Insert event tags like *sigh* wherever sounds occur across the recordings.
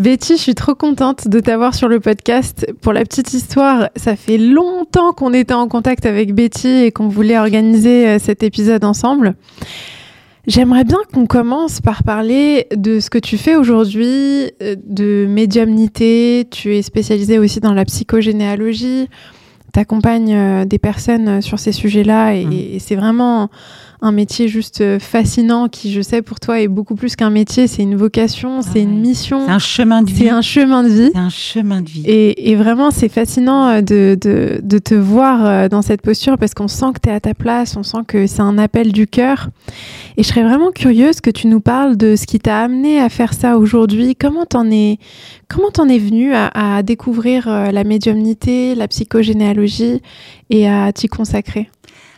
Betty, je suis trop contente de t'avoir sur le podcast. Pour la petite histoire, ça fait longtemps qu'on était en contact avec Betty et qu'on voulait organiser euh, cet épisode ensemble. J'aimerais bien qu'on commence par parler de ce que tu fais aujourd'hui, euh, de médiumnité. Tu es spécialisée aussi dans la psychogénéalogie. Tu accompagnes euh, des personnes sur ces sujets-là et, Mmh. et c'est vraiment un métier juste euh, fascinant qui, je sais, pour toi est beaucoup plus qu'un métier. C'est une vocation, c'est une ouais. mission, C'est un chemin de vie. c'est un chemin de vie. C'est un chemin de vie. Et, et vraiment, c'est fascinant euh, de, de, de te voir euh, dans cette posture parce qu'on sent que tu es à ta place, on sent que c'est un appel du cœur. Et je serais vraiment curieuse que tu nous parles de ce qui t'a amené à faire ça aujourd'hui. Comment t'en es, comment t'en es venu à, à découvrir la médiumnité, la psychogénéalogie et à t'y consacrer?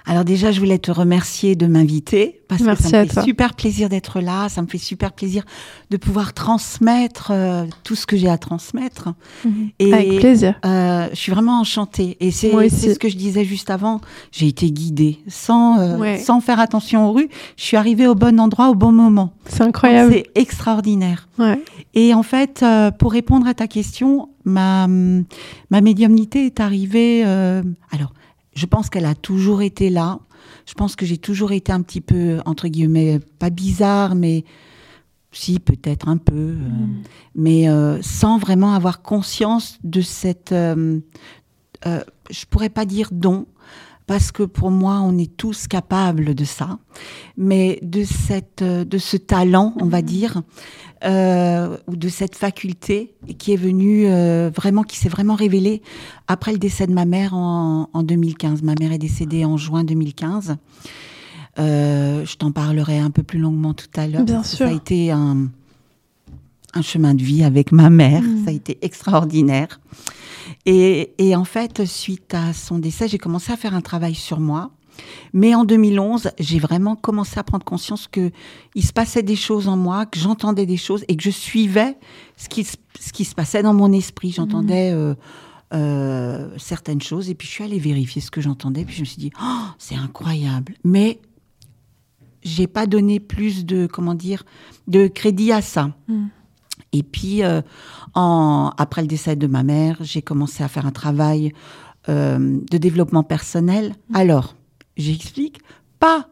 Alors déjà, je voulais te remercier de m'inviter parce Merci que ça me fait toi. super plaisir d'être là. Ça me fait super plaisir de pouvoir transmettre euh, tout ce que j'ai à transmettre. Et, Avec plaisir. euh, je suis vraiment enchantée. Et c'est ce que je disais juste avant. J'ai été guidée sans, euh, Ouais. sans faire attention aux rues. Je suis arrivée au bon endroit au bon moment. C'est incroyable. C'est extraordinaire. Ouais. Et en fait, pour répondre à ta question, ma, ma médiumnité est arrivée. alors, je pense qu'elle a toujours été là. Je pense que j'ai toujours été un petit peu, entre guillemets, pas bizarre, mais si, peut-être un peu. euh, mais euh, sans vraiment avoir conscience de cette. euh, euh, je pourrais pas dire don. Parce que pour moi, on est tous capables de ça, mais de cette, euh, de ce talent, on va dire, euh, ou de cette faculté qui est venue euh, vraiment, qui s'est vraiment révélée après le décès de ma mère en, en 2015. Ma mère est décédée en juin 2015. Euh, je t'en parlerai un peu plus longuement tout à l'heure. Bien sûr. Ça a été un, un chemin de vie avec ma mère. Mm. Ça a été extraordinaire. Et, et en fait, suite à son décès, j'ai commencé à faire un travail sur moi. Mais en 2011, j'ai vraiment commencé à prendre conscience que il se passait des choses en moi, que j'entendais des choses et que je suivais ce qui, se- ce qui se passait dans mon esprit. J'entendais euh, euh, certaines choses et puis je suis allée vérifier ce que j'entendais. Puis je me suis dit, Oh, c'est incroyable. Mais j'ai pas donné plus de comment dire de crédit à ça. Mm. Et puis euh, en, après le décès de ma mère, j'ai commencé à faire un travail euh, de développement personnel. Alors, j'explique pas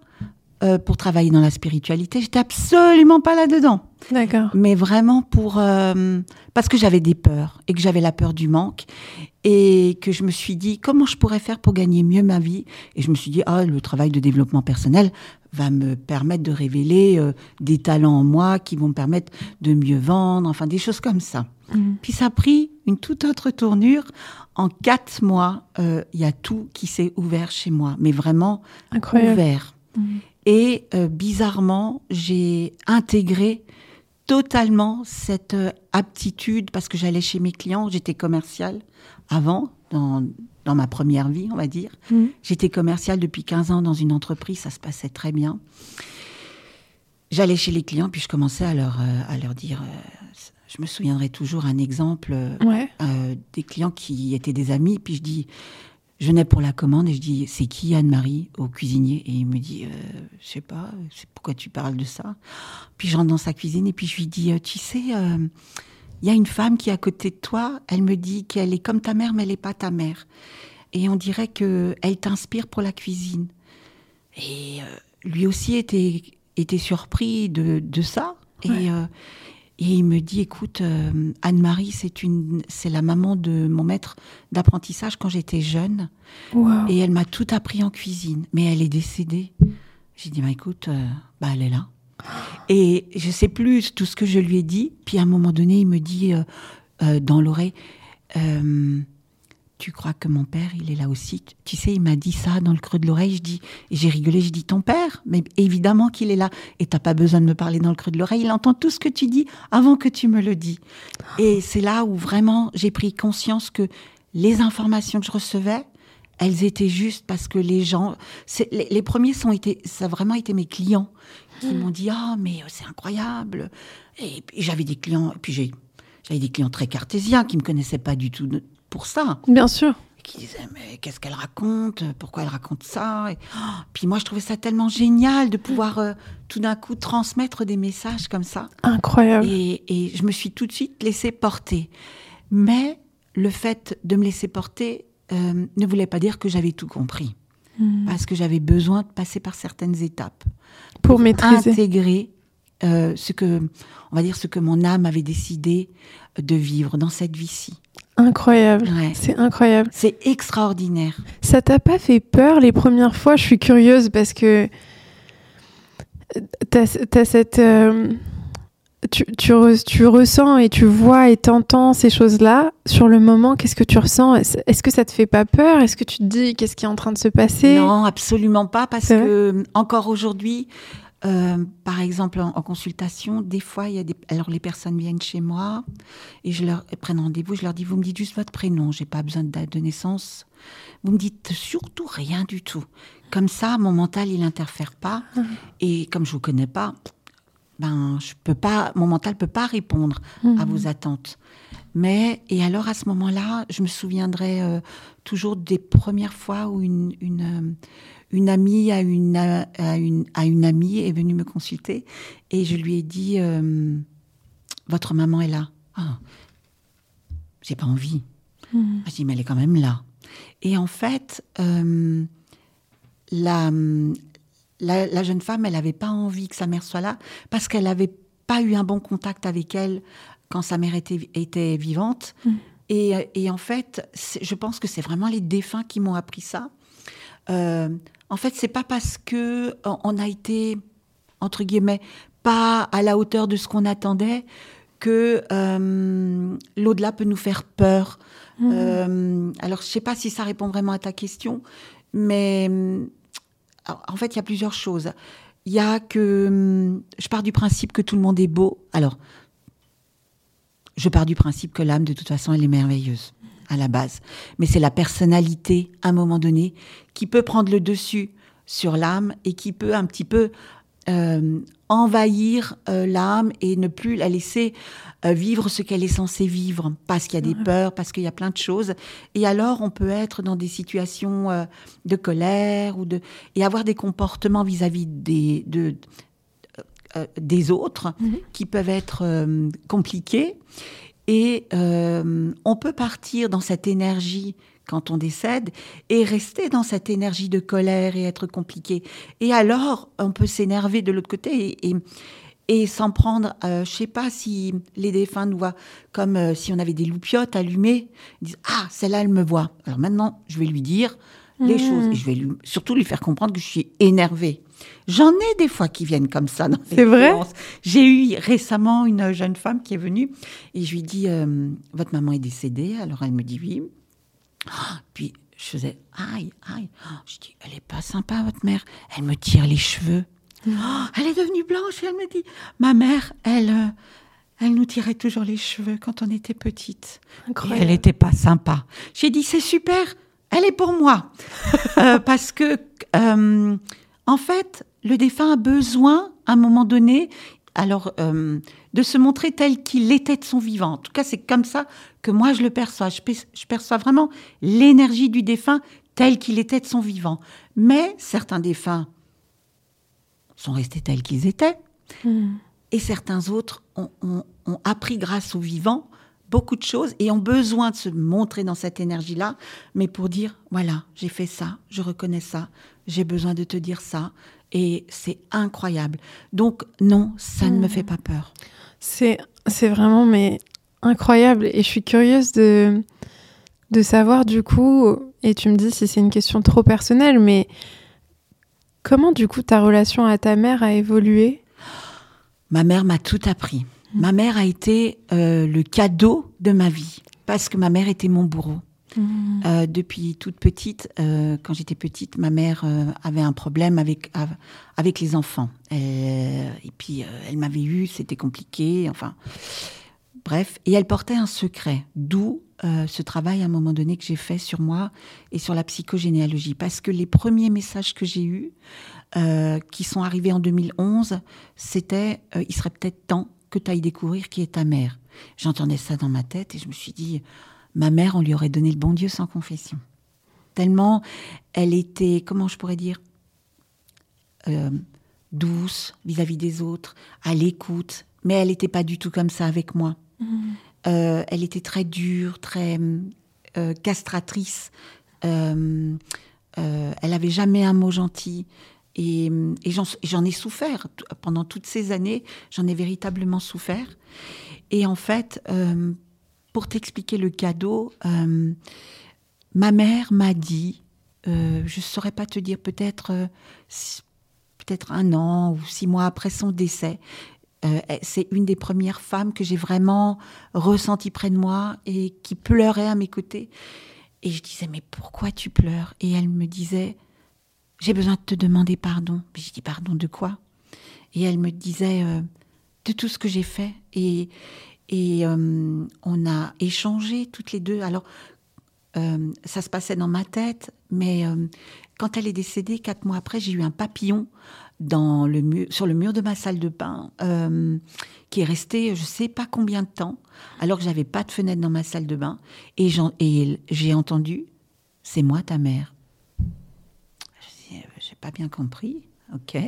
euh, pour travailler dans la spiritualité. J'étais absolument pas là-dedans D'accord. mais vraiment pour euh, parce que j'avais des peurs et que j'avais la peur du manque et que je me suis dit comment je pourrais faire pour gagner mieux ma vie? Et je me suis dit ah le travail de développement personnel va me permettre de révéler euh, des talents en moi qui vont me permettre de mieux vendre enfin des choses comme ça Mhm. puis ça a pris une toute autre tournure en quatre mois euh, il y a tout qui s'est ouvert chez moi mais vraiment Incroyable. ouvert Mhm. Et euh, bizarrement, j'ai intégré totalement cette euh, aptitude parce que j'allais chez mes clients, j'étais commerciale avant, dans, dans ma première vie, on va dire. Mhm. J'étais commerciale depuis 15 ans dans une entreprise, ça se passait très bien. J'allais chez les clients, puis je commençais à leur, euh, à leur dire, euh, je me souviendrai toujours un exemple Ouais. euh, des clients qui étaient des amis, puis je dis, je venais pour la commande et je dis, c'est qui Anne-Marie au cuisinier? Et il me dit, euh, je sais pas, c'est pourquoi tu parles de ça? Puis je rentre dans sa cuisine et puis je lui dis, euh, tu sais, euh, il y a une femme qui est à côté de toi, elle me dit qu'elle est comme ta mère, mais elle n'est pas ta mère. Et on dirait que elle t'inspire pour la cuisine. Et euh, lui aussi était, était surpris de, de ça. Ouais. Et, et il me dit, écoute, euh, Anne-Marie, c'est une, c'est la maman de mon maître d'apprentissage quand j'étais jeune. Wow. Et elle m'a tout appris en cuisine. Mais elle est décédée. J'ai dit, bah écoute, euh, bah elle est là. Et je sais plus tout ce que je lui ai dit. Puis à un moment donné, il me dit euh, dans l'oreille, tu crois que mon père, il est là aussi? Tu sais, il m'a dit ça dans le creux de l'oreille. Je dis, et j'ai rigolé. Je dis, ton père? Mais évidemment qu'il est là. Et t'as pas besoin de me parler dans le creux de l'oreille. Il entend tout ce que tu dis avant que tu me le dis. Et c'est là où vraiment j'ai pris conscience que les informations que je recevais, elles étaient justes parce que les gens, les, les premiers sont été, ça a vraiment été mes clients qui m'ont dit ah mais c'est incroyable. Et puis j'avais des clients, et puis j'ai, j'avais des clients très cartésiens qui me connaissaient pas du tout de- pour ça, Bien sûr. qui disaient mais qu'est-ce qu'elle raconte? Pourquoi elle raconte ça? Et, oh, Puis moi, je trouvais ça tellement génial de pouvoir euh, tout d'un coup transmettre des messages comme ça. Incroyable. Et, et, je me suis tout de suite laissée porter. Mais le fait de me laisser porter euh, ne voulait pas dire que j'avais tout compris. Mmh. Parce que j'avais besoin de passer par certaines étapes. Pour, pour maîtriser. Intégrer euh, ce que, on va dire, ce que mon âme avait décidé de vivre dans cette vie-ci. Incroyable, c'est incroyable. C'est extraordinaire. Ça t'a pas fait peur les premières fois? Je suis curieuse parce que t'as as cette... Euh, tu, tu, tu, ressens et tu vois et t'entends ces choses-là. Sur le moment, qu'est-ce que tu ressens? Est-ce que ça te fait pas peur? Est-ce que tu te dis qu'est-ce qui est en train de se passer? Non, absolument pas, parce que encore aujourd'hui, euh, par exemple, en, consultation, des fois, il y a des. Alors, les personnes viennent chez moi et je leur prennent rendez-vous. Je leur dis Vous me dites juste votre prénom, j'ai pas besoin de date de naissance. Vous me dites surtout rien du tout. Comme ça, mon mental, il n'interfère pas. Mmh. Et comme je vous connais pas, ben, je peux pas, mon mental peut pas répondre à mmh. vos attentes. Mais, et alors à ce moment-là, je me souviendrai euh, toujours des premières fois où une, une, euh, une amie à une, à une, à une amie est venue me consulter et je lui ai dit euh, Votre maman est là. Ah, j'ai pas envie. Mmh. Je dis Mais elle est quand même là. Et en fait, euh, la, la, la, jeune femme, elle n'avait pas envie que sa mère soit là parce qu'elle n'avait pas eu un bon contact avec elle quand sa mère était, était vivante. Mmh. Et, et, en fait, je pense que c'est vraiment les défunts qui m'ont appris ça. Euh, en fait, c'est pas parce que on a été entre guillemets pas à la hauteur de ce qu'on attendait que euh, l'au-delà peut nous faire peur. Mmh. Euh, alors, je sais pas si ça répond vraiment à ta question, mais en fait, il y a plusieurs choses. Il y a que je pars du principe que tout le monde est beau. Alors, je pars du principe que l'âme, de toute façon, elle est merveilleuse à la base. Mais c'est la personnalité, à un moment donné, qui peut prendre le dessus sur l'âme et qui peut un petit peu euh, envahir euh, l'âme et ne plus la laisser euh, vivre ce qu'elle est censée vivre, parce qu'il y a des peurs, parce qu'il y a plein de choses. Et alors, on peut être dans des situations de colère ou de et avoir des comportements vis-à-vis des de, des autres mhm. qui peuvent être compliqués. Et on peut partir dans cette énergie quand on décède et rester dans cette énergie de colère et être compliqué. Et alors, on peut s'énerver de l'autre côté et, et, s'en prendre, euh, je sais pas si les défunts nous voient comme euh, si on avait des loupiottes allumées, ils disent Ah, celle-là, elle me voit. Alors maintenant, je vais lui dire les mmh. choses et je vais lui, surtout lui faire comprendre que je suis énervée. J'en ai des fois qui viennent comme ça. C'est vrai? J'ai eu récemment une jeune femme qui est venue et je lui dis euh, Votre maman est décédée Alors elle me dit Oui. Puis je faisais Aïe, aïe. je dis Elle est pas sympa, votre mère. Elle me tire les cheveux. Oh, elle est devenue blanche et elle me dit Ma mère, elle. Euh, elle nous tirait toujours les cheveux quand on était petite. elle n'était pas sympa. J'ai dit c'est super, elle est pour moi *laughs* euh, parce que en fait, le défunt a besoin, à un moment donné, alors euh, de se montrer tel qu'il était de son vivant. En tout cas, c'est comme ça que moi je le perçois. Je, perçois vraiment l'énergie du défunt tel qu'il était de son vivant. Mais certains défunts sont restés tels qu'ils étaient, hmm. et certains autres ont, ont appris grâce au vivant beaucoup de choses et ont besoin de se montrer dans cette énergie-là, mais pour dire, voilà, j'ai fait ça, je reconnais ça, j'ai besoin de te dire ça, et c'est incroyable. Donc non, ça ne me fait pas peur. C'est, c'est vraiment mais incroyable, et je suis curieuse de, de savoir du coup, et tu me dis si c'est une question trop personnelle, mais comment du coup ta relation à ta mère a évolué? Ma mère m'a tout appris. Ma mère a été euh, le cadeau de ma vie parce que ma mère était mon bourreau. Mmh. Euh, depuis toute petite, euh, quand j'étais petite, ma mère avait un problème avec avec les enfants. et puis elle m'avait eu, c'était compliqué. Enfin, bref, et elle portait un secret. D'où ce travail à un moment donné que j'ai fait sur moi et sur la psychogénéalogie, parce que les premiers messages que j'ai eus, qui sont arrivés en 2011, c'était il serait peut-être temps que tu ailles découvrir qui est ta mère. J'entendais ça dans ma tête et je me suis dit, ma mère, on lui aurait donné le bon Dieu sans confession. Tellement elle était, comment je pourrais dire, euh, douce vis-à-vis des autres, à l'écoute, mais elle n'était pas du tout comme ça avec moi. Mhm. Euh, elle était très dure, très euh, castratrice. Elle avait jamais un mot gentil. Et, et j'en- ai souffert pendant toutes ces années. J'en ai véritablement souffert. Et en fait, pour t'expliquer le cadeau, euh, ma mère m'a dit, euh, je ne saurais pas te dire, peut-être euh, peut-être un an ou six mois après son décès. c'est une des premières femmes que j'ai vraiment ressentie près de moi et qui pleurait à mes côtés. Et je disais, mais pourquoi tu pleures? Et elle me disait, j'ai besoin de te demander pardon. Puis je dis, pardon de quoi? Et elle me disait, de tout ce que j'ai fait. Et, et euh, on a échangé toutes les deux. Alors, euh, ça se passait dans ma tête, mais euh, quand elle est décédée, quatre mois après, j'ai eu un papillon sur le mur de ma salle de bain, qui est resté je sais pas combien de temps, alors que j'avais pas de fenêtre dans ma salle de bain, et j'ai entendu, c'est moi ta mère. Je dis, pas bien compris, ok.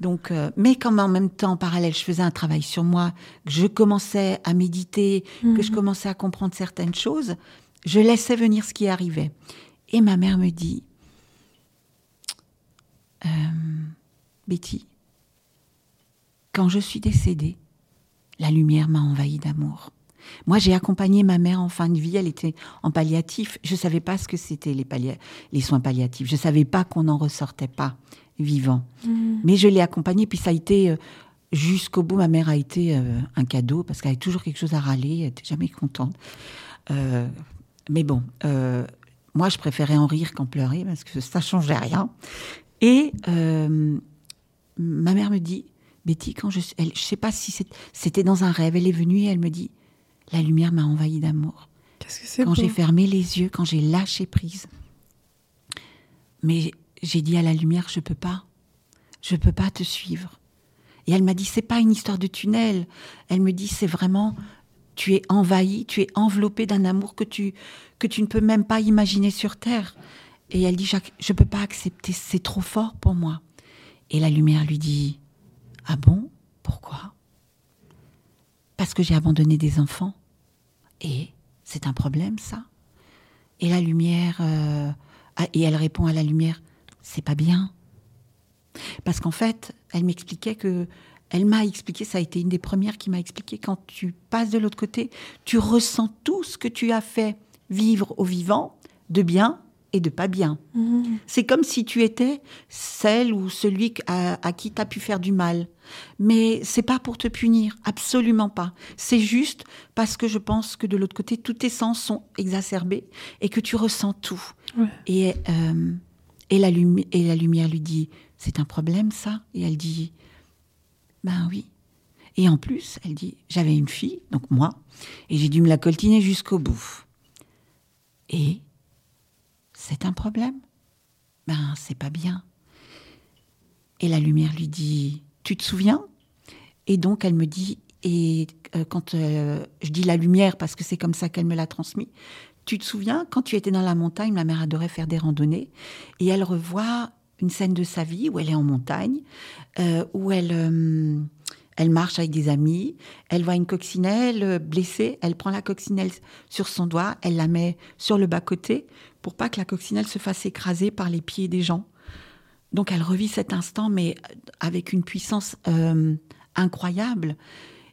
Donc, euh, mais comme en même temps, en parallèle, je faisais un travail sur moi, que je commençais à méditer, que je commençais à comprendre certaines choses, je laissais venir ce qui arrivait. Et ma mère me dit, euh, Betty, quand je suis décédée, la lumière m'a envahi d'amour. Moi, j'ai accompagné ma mère en fin de vie. Elle était en palliatif. Je ne savais pas ce que c'était les, les soins palliatifs. Je ne savais pas qu'on n'en ressortait pas vivant. Mais je l'ai accompagnée. Puis ça a été euh, jusqu'au bout. Ma mère a été euh, un cadeau parce qu'elle avait toujours quelque chose à râler. Elle n'était jamais contente. Euh, mais bon, euh, moi, je préférais en rire qu'en pleurer parce que ça changeait rien. Et euh, ma mère me dit, Betty, quand je, elle, je sais pas si c'était dans un rêve, elle est venue et elle me dit, la lumière m'a envahi d'amour. Qu'est-ce que c'est Quand j'ai fermé les yeux, quand j'ai lâché prise. Mais j'ai dit à la lumière, je peux pas, je peux pas te suivre. Et elle m'a dit, c'est pas une histoire de tunnel. Elle me dit, c'est vraiment, tu es envahi, tu es enveloppé d'un amour que tu que tu ne peux même pas imaginer sur terre. Et elle dit, Jacques, je peux pas accepter, c'est trop fort pour moi. Et la lumière lui dit, ah bon, pourquoi? Parce que j'ai abandonné des enfants. Et c'est un problème, ça Et la lumière, euh, ah, et elle répond à la lumière, c'est pas bien. Parce qu'en fait, elle m'expliquait que, elle m'a expliqué, ça a été une des premières qui m'a expliqué, quand tu passes de l'autre côté, tu ressens tout ce que tu as fait vivre au vivant, de bien et de pas bien. Mhm. C'est comme si tu étais celle ou celui à, à qui tu as pu faire du mal. Mais c'est pas pour te punir, absolument pas. C'est juste parce que je pense que de l'autre côté, tous tes sens sont exacerbés et que tu ressens tout. Ouais. Et, euh, et, la lumière lui dit, c'est un problème ça? Et elle dit, ben oui. Et en plus, elle dit, j'avais une fille, donc moi, et j'ai dû me la coltiner jusqu'au bout. Et c'est un problème? Ben, c'est pas bien. Et la lumière lui dit, tu te souviens? Et donc elle me dit, et euh, quand euh, je dis la lumière parce que c'est comme ça qu'elle me l'a transmis, tu te souviens quand tu étais dans la montagne, ma mère adorait faire des randonnées, et elle revoit une scène de sa vie où elle est en montagne, euh, où elle, euh, elle marche avec des amis, elle voit une coccinelle euh, blessée, elle prend la coccinelle sur son doigt, elle la met sur le bas-côté pour pas que la coccinelle se fasse écraser par les pieds des gens. Donc elle revit cet instant, mais avec une puissance incroyable.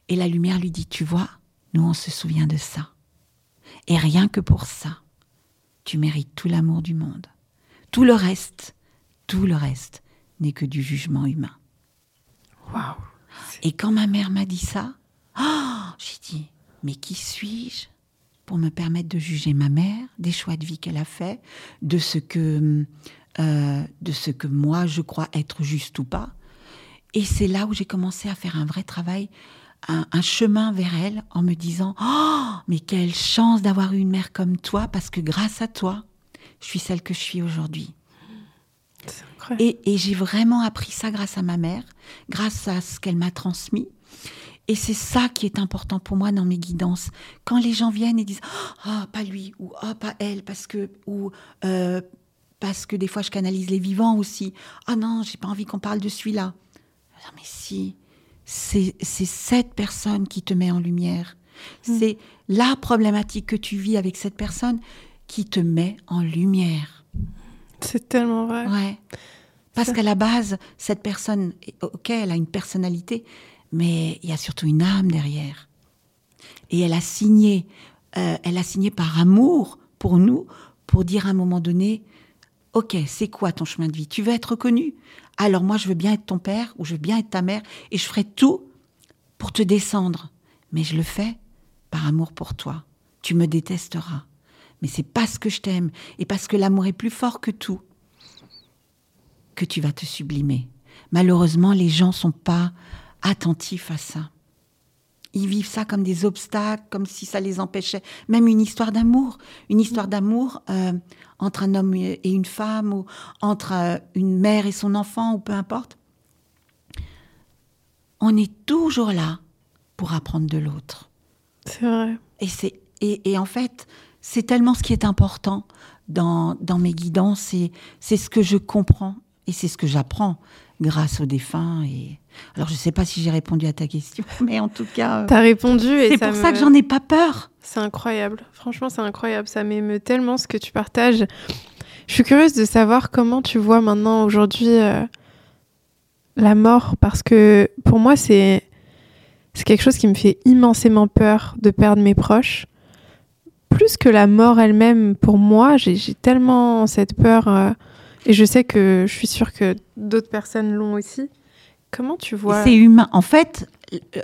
Et la lumière lui dit, tu vois, nous on se souvient de ça. Et rien que pour ça, tu mérites tout l'amour du monde. Tout le reste, tout le reste n'est que du jugement humain. Waouh. Et quand ma mère m'a dit ça, oh, j'ai dit, mais qui suis-je pour me permettre de juger ma mère, des choix de vie qu'elle a fait, de ce que, euh, de ce que moi je crois être juste ou pas? Et c'est là où j'ai commencé à faire un vrai travail, un, un chemin vers elle, en me disant, oh, mais quelle chance d'avoir eu une mère comme toi, parce que grâce à toi, je suis celle que je suis aujourd'hui. Et, et j'ai vraiment appris ça grâce à ma mère, grâce à ce qu'elle m'a transmis. Et c'est ça qui est important pour moi dans mes guidances. Quand les gens viennent et disent ah pas lui ou ah pas elle parce que ou euh, parce que des fois je canalise les vivants aussi. Ah non, j'ai pas envie qu'on parle de celui-là. Non mais si, c'est cette personne qui te met en lumière. Mm. C'est la problématique que tu vis avec cette personne qui te met en lumière. C'est tellement vrai. Ouais. Parce qu'à la base, cette personne, ok, elle a une personnalité, mais il y a surtout une âme derrière. Et elle a signé, euh, elle a signé par amour pour nous, pour dire à un moment donné, ok, c'est quoi ton chemin de vie? Tu veux être reconnu? Alors moi, je veux bien être ton père ou je veux bien être ta mère, et je ferai tout pour te descendre. Mais je le fais par amour pour toi. Tu me détesteras. Mais c'est parce que je t'aime et parce que l'amour est plus fort que tout que tu vas te sublimer. Malheureusement, les gens sont pas attentifs à ça. Ils vivent ça comme des obstacles, comme si ça les empêchait. Même une histoire d'amour, une histoire d'amour euh, entre un homme et une femme, ou entre euh, une mère et son enfant, ou peu importe. On est toujours là pour apprendre de l'autre. C'est vrai. Et, c'est, et, en fait, c'est tellement ce qui est important dans, dans mes guidances, c'est, c'est ce que je comprends et c'est ce que j'apprends grâce aux défunts. Et... Alors, je ne sais pas si j'ai répondu à ta question, *laughs* mais en tout cas. Euh, tu as répondu. et C'est pour ça que j'en ai pas peur. C'est incroyable. Franchement, c'est incroyable. Ça m'émeut tellement ce que tu partages. Je suis curieuse de savoir comment tu vois maintenant, aujourd'hui, euh, la mort. Parce que pour moi, c'est. C'est quelque chose qui me fait immensément peur de perdre mes proches. Plus que la mort elle-même, pour moi, j'ai tellement cette peur. Euh, et je sais que je suis sûre que d'autres personnes l'ont aussi. Comment tu vois C'est humain. En fait,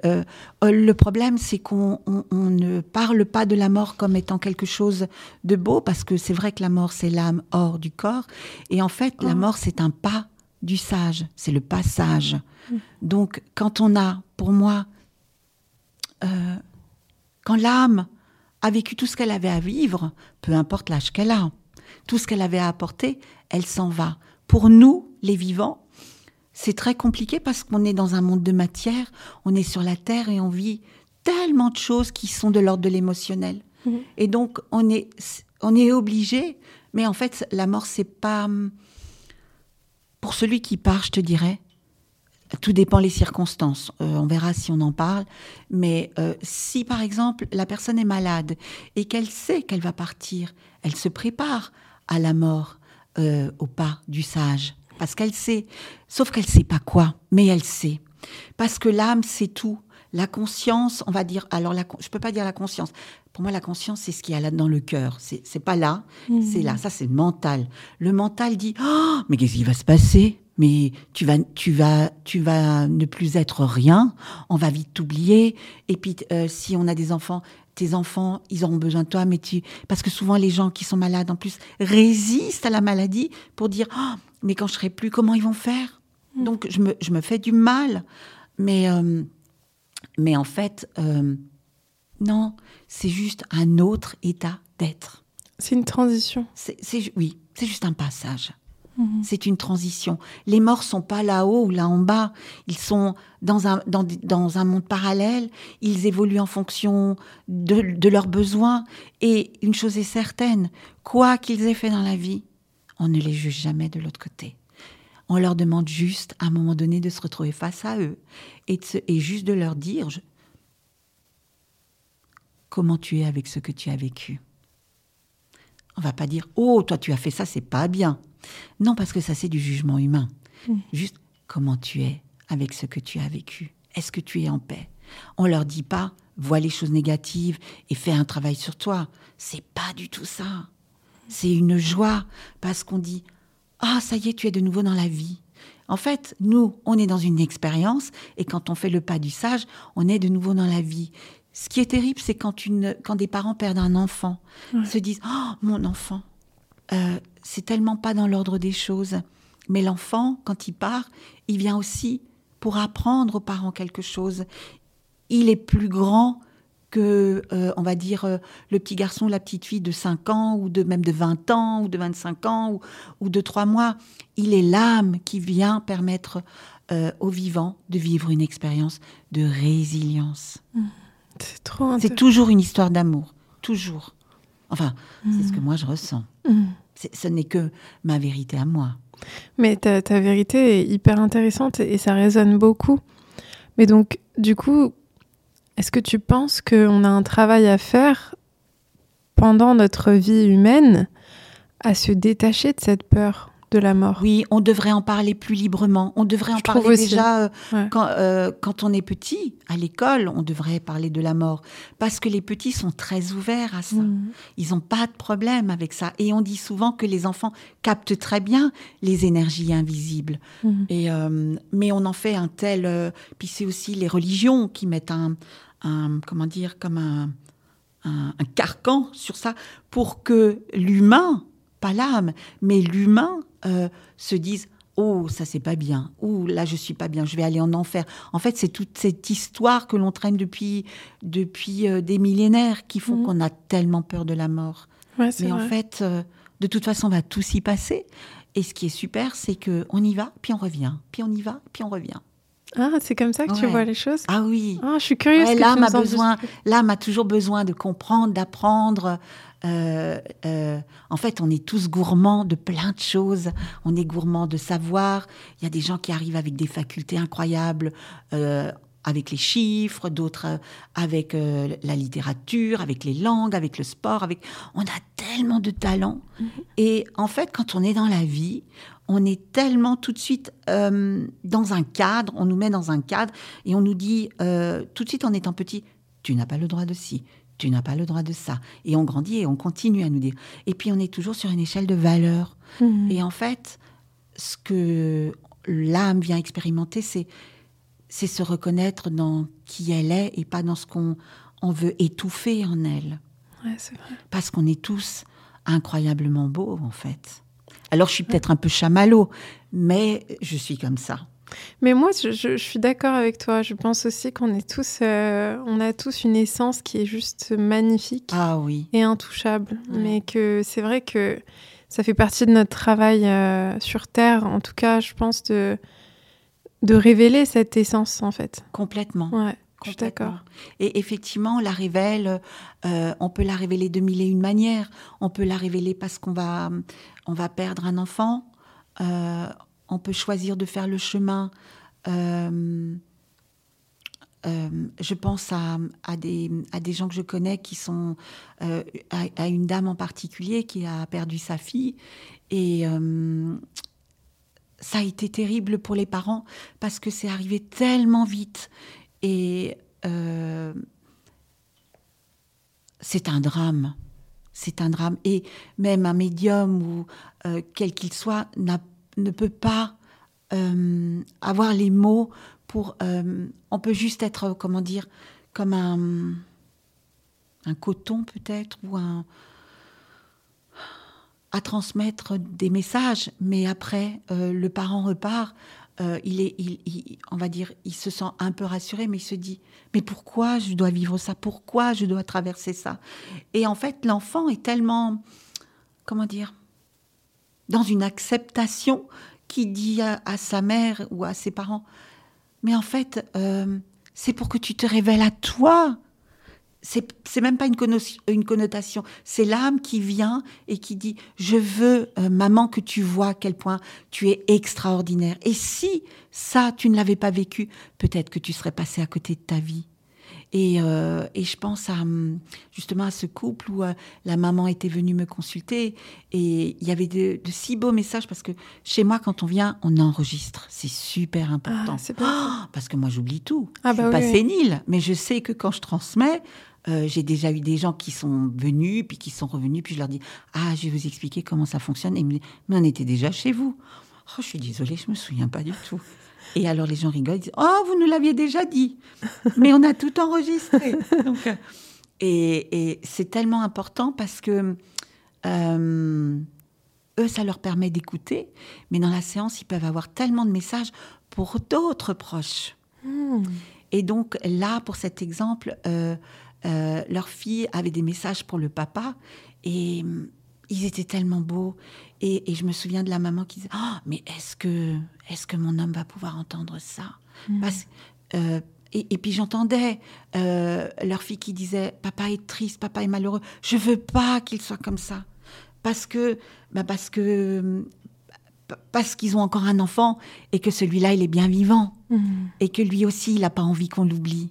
euh, euh, le problème, c'est qu'on ne parle pas de la mort comme étant quelque chose de beau, parce que c'est vrai que la mort, c'est l'âme hors du corps. Et en fait, la oh. mort, c'est un pas du sage, c'est le passage. Mm. Donc, quand on a, pour moi, euh, quand l'âme a vécu tout ce qu'elle avait à vivre, peu importe l'âge qu'elle a, tout ce qu'elle avait à apporter, elle s'en va. Pour nous, les vivants, c'est très compliqué parce qu'on est dans un monde de matière, on est sur la Terre et on vit tellement de choses qui sont de l'ordre de l'émotionnel. Mhm. Et donc, on est, on est obligé, mais en fait, la mort, c'est pas. Pour celui qui part, je te dirais, tout dépend les circonstances. Euh, on verra si on en parle. Mais euh, si, par exemple, la personne est malade et qu'elle sait qu'elle va partir, elle se prépare à la mort, euh, au pas du sage. Parce qu'elle sait, sauf qu'elle sait pas quoi, mais elle sait. Parce que l'âme, c'est tout. La conscience, on va dire, alors la, je peux pas dire la conscience. Pour moi, la conscience, c'est ce qu'il y a là dans le cœur. C'est, c'est pas là, c'est là. Ça, c'est le mental. Le mental dit, oh, mais qu'est-ce qui va se passer? Mais tu vas, tu vas, tu vas ne plus être rien. On va vite t'oublier. Et puis, euh, si on a des enfants, tes enfants, ils auront besoin de toi, mais tu, parce que souvent les gens qui sont malades en plus résistent à la maladie pour dire, oh, mais quand je serai plus, comment ils vont faire? Donc je me, je me fais du mal, mais, euh, mais en fait, euh, non, c'est juste un autre état d'être. C'est une transition. C'est, oui, c'est juste un passage. Mhm. C'est une transition. Les morts sont pas là-haut ou là en bas. Ils sont dans un, dans, un monde parallèle. Ils évoluent en fonction de, leurs besoins. Et une chose est certaine, quoi qu'ils aient fait dans la vie, on ne les juge jamais de l'autre côté. On leur demande juste, à un moment donné, de se retrouver face à eux et, et juste de leur dire comment tu es avec ce que tu as vécu. On va pas dire oh toi tu as fait ça c'est pas bien. Non, parce que ça, c'est du jugement humain. Mm. Juste comment tu es avec ce que tu as vécu. Est-ce que tu es en paix? On leur dit pas, vois les choses négatives et fais un travail sur toi. C'est pas du tout ça. C'est une joie parce qu'on dit, ah, ça y est, tu es de nouveau dans la vie. En fait, nous, on est dans une expérience et quand on fait le pas du sage, on est de nouveau dans la vie. Ce qui est terrible, c'est quand, quand des parents perdent un enfant, ils se disent, oh, mon enfant, euh, c'est tellement pas dans l'ordre des choses. Mais l'enfant, quand il part, il vient aussi pour apprendre aux parents quelque chose. Il est plus grand que, euh, on va dire, euh, le petit garçon la petite fille de 5 ans, ou de même de 20 ans, ou de 25 ans, ou, ou de 3 mois. Il est l'âme qui vient permettre euh, aux vivants de vivre une expérience de résilience. C'est trop C'est toujours une histoire d'amour, toujours. Enfin, c'est ce que moi je ressens. Mm. C'est- Ce n'est que ma vérité à moi. Mais ta, ta vérité est hyper intéressante et ça résonne beaucoup. Mais donc, du coup, est-ce que tu penses qu'on a un travail à faire pendant notre vie humaine à se détacher de cette peur de la mort? Oui, on devrait en parler plus librement. On devrait en Je trouve parler aussi. déjà euh, Ouais. quand, euh, quand on est petit, à l'école, on devrait parler de la mort. Parce que les petits sont très ouverts à ça. Mm. Ils n'ont pas de problème avec ça. Et on dit souvent que les enfants captent très bien les énergies invisibles. Mhm. Et, euh, mais on en fait un tel. puis c'est aussi les religions qui mettent un, un- comment dire, comme un, un, un carcan sur ça pour que l'humain, pas l'âme, mais l'humain euh, se dise. Oh, ça c'est pas bien. Ou là je suis pas bien, je vais aller en enfer. En fait, c'est toute cette histoire que l'on traîne depuis depuis euh, des millénaires qui font Mhm. qu'on a tellement peur de la mort. Ouais, Mais en fait, euh, de toute façon, on va tout s'y passer. Et ce qui est super, c'est que on y va, puis on revient, puis on y va, puis on revient. Ah, c'est comme ça que tu vois les choses? Ah oui. Ah, je suis curieuse. Ouais, nous en besoin, là, m'a toujours besoin de comprendre, d'apprendre. Euh, euh, en fait, on est tous gourmands de plein de choses. On est gourmands de savoir. Il y a des gens qui arrivent avec des facultés incroyables, euh, avec les chiffres, d'autres avec la littérature, avec les langues, avec le sport. Avec, on a tellement de talents. Et en fait, quand on est dans la vie, on est tellement tout de suite euh, dans un cadre, on nous met dans un cadre et on nous dit euh, tout de suite en étant petit, tu n'as pas le droit de ci, tu n'as pas le droit de ça. Et on grandit et on continue à nous dire. Et puis on est toujours sur une échelle de valeurs. Mhm. Et en fait, ce que l'âme vient expérimenter, c'est c'est se reconnaître dans qui elle est et pas dans ce qu'on on veut étouffer en elle Ouais, c'est vrai. parce qu'on est tous incroyablement beaux en fait. Alors je suis peut-être un peu chamallow, mais je suis comme ça. Mais moi, je, je- je suis d'accord avec toi. Je pense aussi qu'on est tous, euh, on a tous une essence qui est juste magnifique Ah oui. et intouchable. Ouais. Mais que c'est vrai que ça fait partie de notre travail euh, sur Terre. En tout cas, je pense de de révéler cette essence en fait. Complètement. Ouais, je suis d'accord. Et effectivement, on la révèle, euh, on peut la révéler de mille et une manières. On peut la révéler parce qu'on va, on va perdre un enfant. Euh, on peut choisir de faire le chemin. euh, euh, je pense à, des, gens que je connais qui sont à, une dame en particulier qui a perdu sa fille et ça a été terrible pour les parents parce que c'est arrivé tellement vite et c'est un drame. C'est un drame. Et même un médium ou euh, quel qu'il soit ne peut pas euh, avoir les mots pour. euh, on peut juste être, comment dire, comme un, coton peut-être ou un à transmettre des messages, mais après le parent repart, euh, il est, il, on va dire, il se sent un peu rassuré, mais il se dit, mais pourquoi je dois vivre ça? Pourquoi je dois traverser ça? Et en fait, l'enfant est tellement, comment dire, dans une acceptation qui dit à, à sa mère ou à ses parents, mais en fait, euh, c'est pour que tu te révèles à toi. C'est même pas une connotation, c'est l'âme qui vient et qui dit Je veux, euh, maman, que tu vois à quel point tu es extraordinaire. Et si ça, tu ne l'avais pas vécu, peut-être que tu serais passé à côté de ta vie. Et, euh, et je pense à hum, justement à ce couple où euh, la maman était venue me consulter et il y avait de, de si beaux messages parce que chez moi, quand on vient, on enregistre. C'est super important. Ah. Oh, *gasps* parce que moi, j'oublie tout. Ah je bah suis pas oui. sénile, mais je sais que quand je transmets, euh, j'ai déjà eu des gens qui sont venus, puis qui sont revenus, puis je leur dis Ah, je vais vous expliquer comment ça fonctionne. Et ils me disent Mais on était déjà chez vous. Oh, je suis désolée, je me souviens pas du tout. Et alors les gens rigolent, ils disent Oh, vous nous l'aviez déjà dit. Mais on a tout enregistré. *laughs* Donc, euh, et et c'est tellement important parce que euh, eux, ça leur permet d'écouter, mais dans la séance, ils peuvent avoir tellement de messages pour d'autres proches. Hmm. Et donc là, pour cet exemple, euh, euh, leur fille avait des messages pour le papa et hum, ils étaient tellement beaux. Et, je me souviens de la maman qui disait oh, Mais est-ce que, est que mon homme va pouvoir entendre ça? Mm. euh, et, puis j'entendais euh, leur fille qui disait Papa est triste, papa est malheureux. Je veux pas qu'il soit comme ça. Parce que, bah parce que, parce qu'ils ont encore un enfant et que celui-là, il est bien vivant. Mm. Et que lui aussi, il n'a pas envie qu'on l'oublie.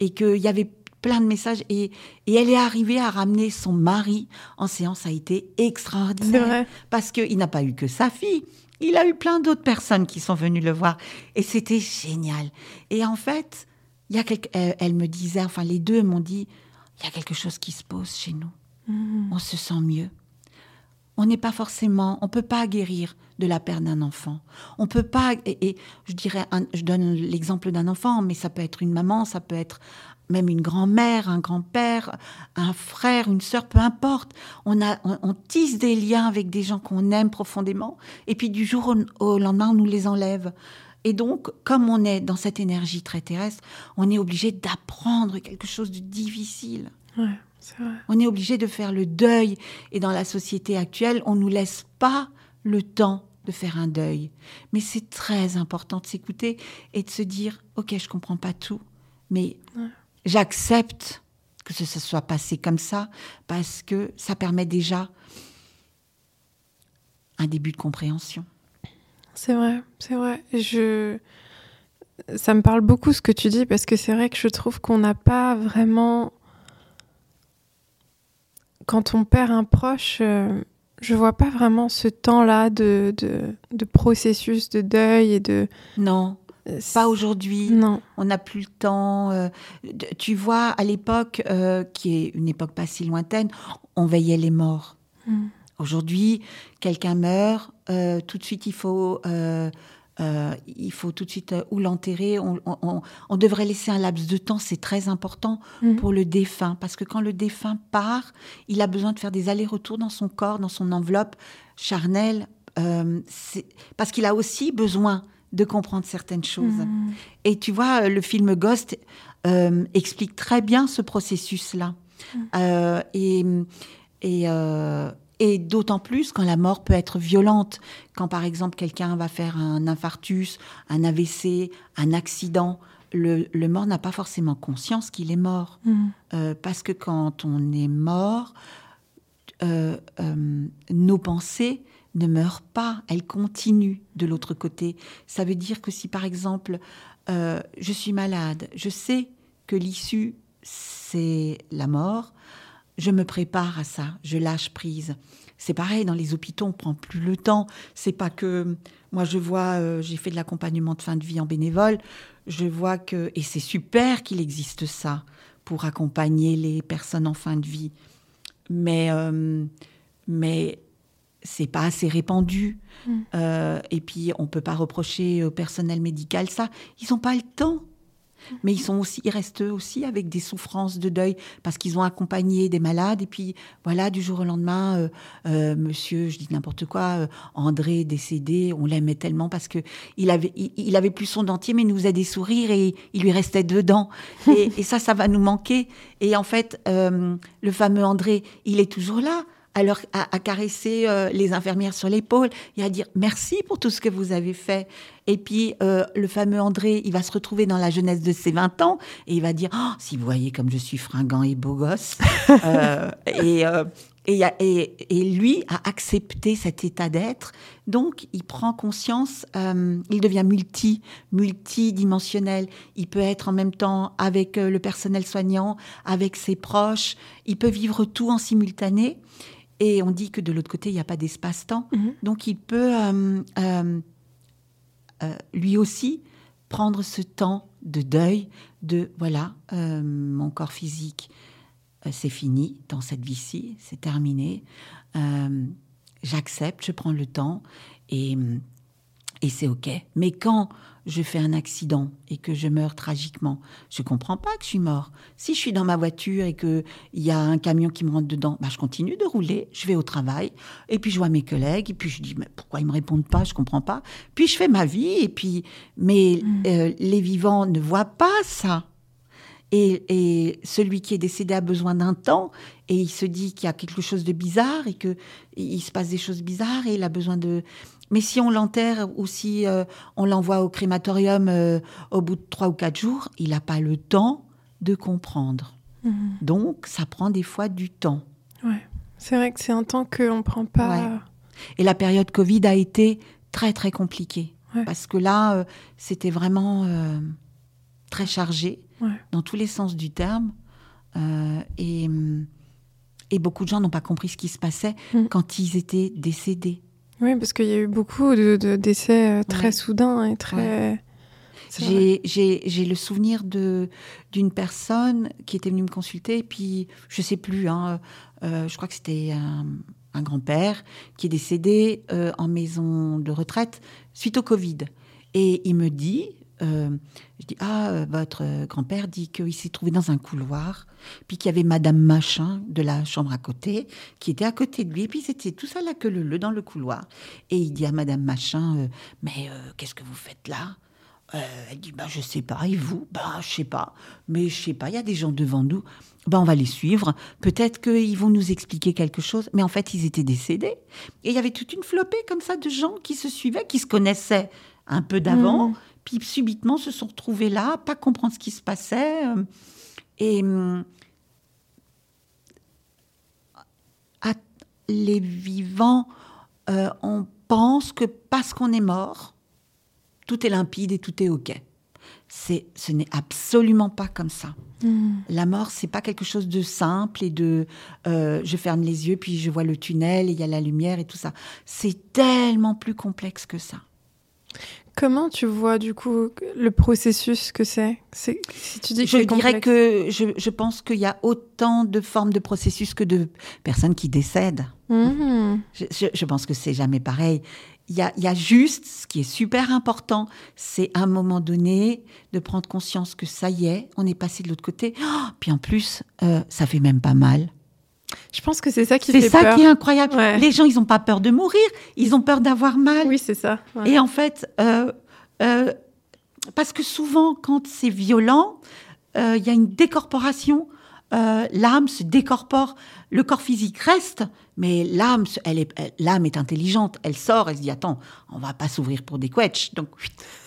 Et qu'il y avait plein de messages. Et, et, elle est arrivée à ramener son mari en séance. Ça a été extraordinaire. Vrai. Parce qu'il n'a pas eu que sa fille. Il a eu plein d'autres personnes qui sont venues le voir. Et c'était génial. Et en fait, il y a quelque, elle, me disait, enfin les deux m'ont dit, il y a quelque chose qui se pose chez nous. Mm. On se sent mieux. On n'est pas forcément, on peut pas guérir de la perte d'un enfant. On peut pas, et, je dirais, je donne l'exemple d'un enfant, mais ça peut être une maman, ça peut être même une grand-mère, un grand-père, un frère, une sœur, peu importe. On, a, on, tisse des liens avec des gens qu'on aime profondément, et puis du jour au, lendemain, on nous les enlève. Et donc, comme on est dans cette énergie très terrestre, on est obligé d'apprendre quelque chose de difficile. Ouais, vrai. On est obligé de faire le deuil. Et dans la société actuelle, on ne nous laisse pas le temps de faire un deuil. Mais c'est très important de s'écouter et de se dire, OK, je comprends pas tout, mais j'accepte que ce soit passé comme ça parce que ça permet déjà un début de compréhension. C'est vrai, c'est vrai. Je ça me parle beaucoup ce que tu dis parce que c'est vrai que je trouve qu'on n'a pas vraiment quand on perd un proche, euh, je vois pas vraiment ce temps-là de, de, processus de deuil et de non pas aujourd'hui. Non. On n'a plus le temps. Euh, tu vois, à l'époque, euh, qui est une époque pas si lointaine, on veillait les morts. Hmm. Aujourd'hui, quelqu'un meurt, euh, tout de suite, il faut, il faut tout de suite ou l'enterrer. On, devrait laisser un laps de temps, c'est très important hmm. pour le défunt, parce que quand le défunt part, il a besoin de faire des allers-retours dans son corps, dans son enveloppe charnelle, parce qu'il a aussi besoin de comprendre certaines choses. Hmm. Et tu vois, le film Ghost euh, explique très bien ce processus-là. Hmm. Euh, et, et, euh, et d'autant plus quand la mort peut être violente. Quand par exemple quelqu'un va faire un infarctus, un AVC, un accident, le, le mort n'a pas forcément conscience qu'il est mort. Hmm. parce que quand on est mort, nos pensées ne meurt pas, elle continue de l'autre côté. Ça veut dire que si par exemple euh, je suis malade, je sais que l'issue c'est la mort, je me prépare à ça, je lâche prise. C'est pareil dans les hôpitaux, on prend plus le temps. C'est pas que moi je vois, euh, j'ai fait de l'accompagnement de fin de vie en bénévole, je vois que et c'est super qu'il existe ça pour accompagner les personnes en fin de vie. Mais euh, mais c'est pas assez répandu. Mm. Euh, et puis, on peut pas reprocher au personnel médical ça. Ils n'ont pas le temps. Mais ils sont aussi, ils restent aussi avec des souffrances de deuil parce qu'ils ont accompagné des malades et puis voilà du jour au lendemain, euh, euh, Monsieur, je dis n'importe quoi, André décédé, on l'aimait tellement parce que il avait, il, avait plus son dentier mais il nous faisait des sourires et il lui restait deux dents et, et ça, ça va nous manquer. Et en fait, le fameux André, il est toujours là à, caresser euh, les infirmières sur l'épaule et à dire merci pour tout ce que vous avez fait. Et puis, euh, le fameux André, il va se retrouver dans la jeunesse de ses 20 ans et il va dire oh, Si vous voyez comme je suis fringant et beau gosse. *laughs* Euh, et, et, et, lui a accepté cet état d'être. Donc, il prend conscience, il devient multi, multidimensionnel. Il peut être en même temps avec le personnel soignant, avec ses proches. Il peut vivre tout en simultané. Et on dit que de l'autre côté, il n'y a pas d'espace-temps. Mhm. Donc il peut euh, euh, euh, lui aussi prendre ce temps de deuil, de voilà, mon corps physique, c'est fini dans cette vie-ci, c'est terminé. J'accepte, je prends le temps et, et c'est OK. Mais quand je fais un accident et que je meurs tragiquement, je comprends pas que je suis mort. Si je suis dans ma voiture et qu'il y a un camion qui me rentre dedans, bah, je continue de rouler, je vais au travail, et puis je vois mes collègues, et puis je dis, mais pourquoi ils me répondent pas, je comprends pas. Puis je fais ma vie, et puis, mais mm. euh, les vivants ne voient pas ça. Et, et celui qui est décédé a besoin d'un temps et il se dit qu'il y a quelque chose de bizarre et que il se passe des choses bizarres et il a besoin de. Mais si on l'enterre ou si euh, on l'envoie au crématorium euh, au bout de trois ou quatre jours, il n'a pas le temps de comprendre. Mhm. Donc, ça prend des fois du temps. Ouais. C'est vrai que c'est un temps qu'on ne prend pas. Ouais. Et la période Covid a été très, très compliquée. Ouais. Parce que là, euh, c'était vraiment très chargé, dans tous les sens du terme. Et, et beaucoup de gens n'ont pas compris ce qui se passait Mm. quand ils étaient décédés. Oui, parce qu'il y a eu beaucoup de, de décès euh, très Ouais. soudains et très. J'ai- J'ai j'ai le souvenir de d'une personne qui était venue me consulter, et puis je sais plus, hein, euh, je crois que c'était un, un grand-père qui est décédé euh, en maison de retraite suite au Covid. Et il me dit, euh, je dis, ah, euh, votre euh, grand-père dit qu'il s'est trouvé dans un couloir, puis qu'il y avait Madame Machin de la chambre à côté, qui était à côté de lui, et puis c'était tout ça là que le le dans le couloir. Et il dit à Madame Machin, mais qu'est-ce que vous faites là? Elle dit, bah, je sais pas, et vous? Bah, je sais pas. Mais je sais pas, il y a des gens devant nous. Bah, on va les suivre. Peut-être qu'ils vont nous expliquer quelque chose. Mais en fait, ils étaient décédés. Et il y avait toute une flopée comme ça de gens qui se suivaient, qui se connaissaient un peu d'avant, Mhm. Puis subitement se sont retrouvés là, pas comprendre ce qui se passait. euh, Et hum, à les vivants, euh, on pense que parce qu'on est mort, tout est limpide et tout est OK. C'est, ce n'est absolument pas comme ça. Mhm. La mort, c'est pas quelque chose de simple et de euh, je ferme les yeux puis je vois le tunnel et il y a la lumière et tout ça. C'est tellement plus complexe que ça. Comment tu vois du coup le processus que c'est? Si tu dis que Je dirais que je, je pense qu'il y a autant de formes de processus que de personnes qui décèdent. Mhm. Je, je- je pense que c'est jamais pareil. Il y, a, il y a juste, ce qui est super important, c'est à un moment donné de prendre conscience que ça y est, on est passé de l'autre côté. Oh, puis en plus, euh, ça fait même pas mal. Je pense que c'est ça qui C'est fait ça peur. qui est incroyable. Ouais. Les gens, ils n'ont pas peur de mourir, ils ont peur d'avoir mal. Oui, c'est ça. ouais. Et en fait, euh, euh, parce que souvent, quand c'est violent, euh, il y a une décorporation. L'âme se décorpore, le corps physique reste, mais l'âme, elle est, l'âme est intelligente. Elle sort, elle se dit attends, on va pas s'ouvrir pour des quetchs. Donc,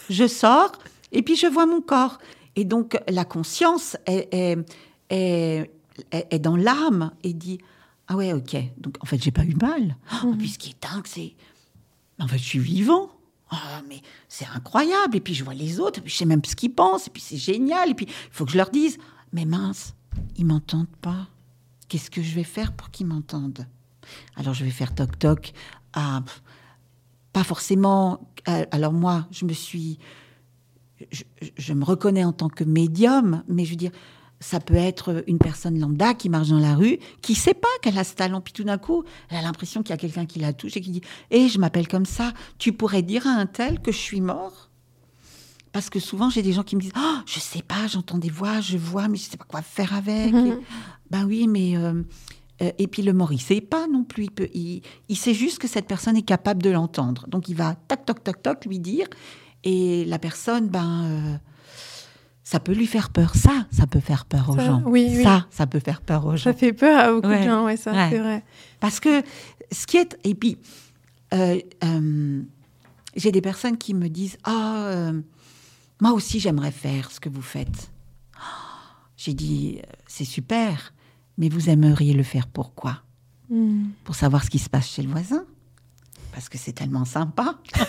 je sors et puis je vois mon corps. Et donc la conscience est, est, est, est- est dans l'âme et dit ah ouais ok. Donc en fait j'ai pas eu mal. Oh, Puis ce qui est dingue c'est en fait, je suis vivant. Ah, mais c'est incroyable. Et puis, je vois les autres, et puis je sais même ce qu'ils pensent, et puis c'est génial. Et puis, il faut que je leur dise, mais mince, ils m'entendent pas. Qu'est-ce que je vais faire pour qu'ils m'entendent? Alors, je vais faire toc-toc. Pff, pas forcément. Alors, moi, je me suis. Je me reconnais en tant que médium, mais je veux dire, ça peut être une personne lambda qui marche dans la rue, qui sait pas qu'elle a ce talent, puis tout d'un coup, elle a l'impression qu'il y a quelqu'un qui la touche et qui dit Eh, je m'appelle comme ça, tu pourrais dire à un tel que je suis mort Parce que souvent, j'ai des gens qui me disent oh, Je sais pas, j'entends des voix, je vois, mais je sais pas quoi faire avec. Mhm. Et- ben oui, mais. euh, euh, et puis le mort, il sait pas non plus. Il, peut, il, il sait juste que cette personne est capable de l'entendre. Donc il va toc, toc, toc, toc lui dire. Et la personne, ben. euh, ça peut lui faire peur. Ça, ça peut faire peur aux gens. oui, oui. Ça, ça peut faire peur aux gens. Ça fait peur à beaucoup de gens, ouais, ça, Ouais. c'est vrai. Parce que ce qui est. Et puis, euh, euh, j'ai des personnes qui me disent Ah, euh, moi aussi, j'aimerais faire ce que vous faites. J'ai dit C'est super, mais vous aimeriez le faire pourquoi? Mhm. Pour savoir ce qui se passe chez le voisin Parce que c'est tellement sympa. *laughs*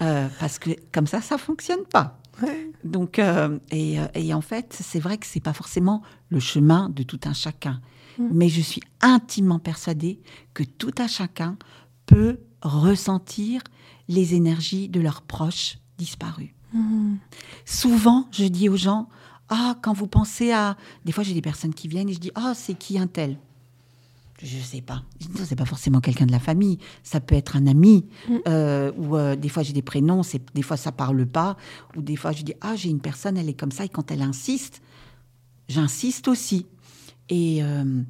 Euh, parce que comme ça, ça fonctionne pas. Ouais. Donc, euh, et, euh, et en fait, c'est vrai que c'est pas forcément le chemin de tout un chacun. Mm. Mais je suis intimement persuadée que tout un chacun peut ressentir les énergies de leurs proches disparus. Mhm. Souvent, je dis aux gens, ah, quand vous pensez à... Des fois, j'ai des personnes qui viennent et je dis, ah, c'est qui un tel? Je sais pas. C'est pas forcément quelqu'un de la famille. Ça peut être un ami. Mm. euh, ou euh, des fois, j'ai des prénoms. C'est des fois, ça parle pas. Ou des fois, je dis, ah, j'ai une personne, elle est comme ça. Et quand elle insiste, j'insiste aussi. Et, euh,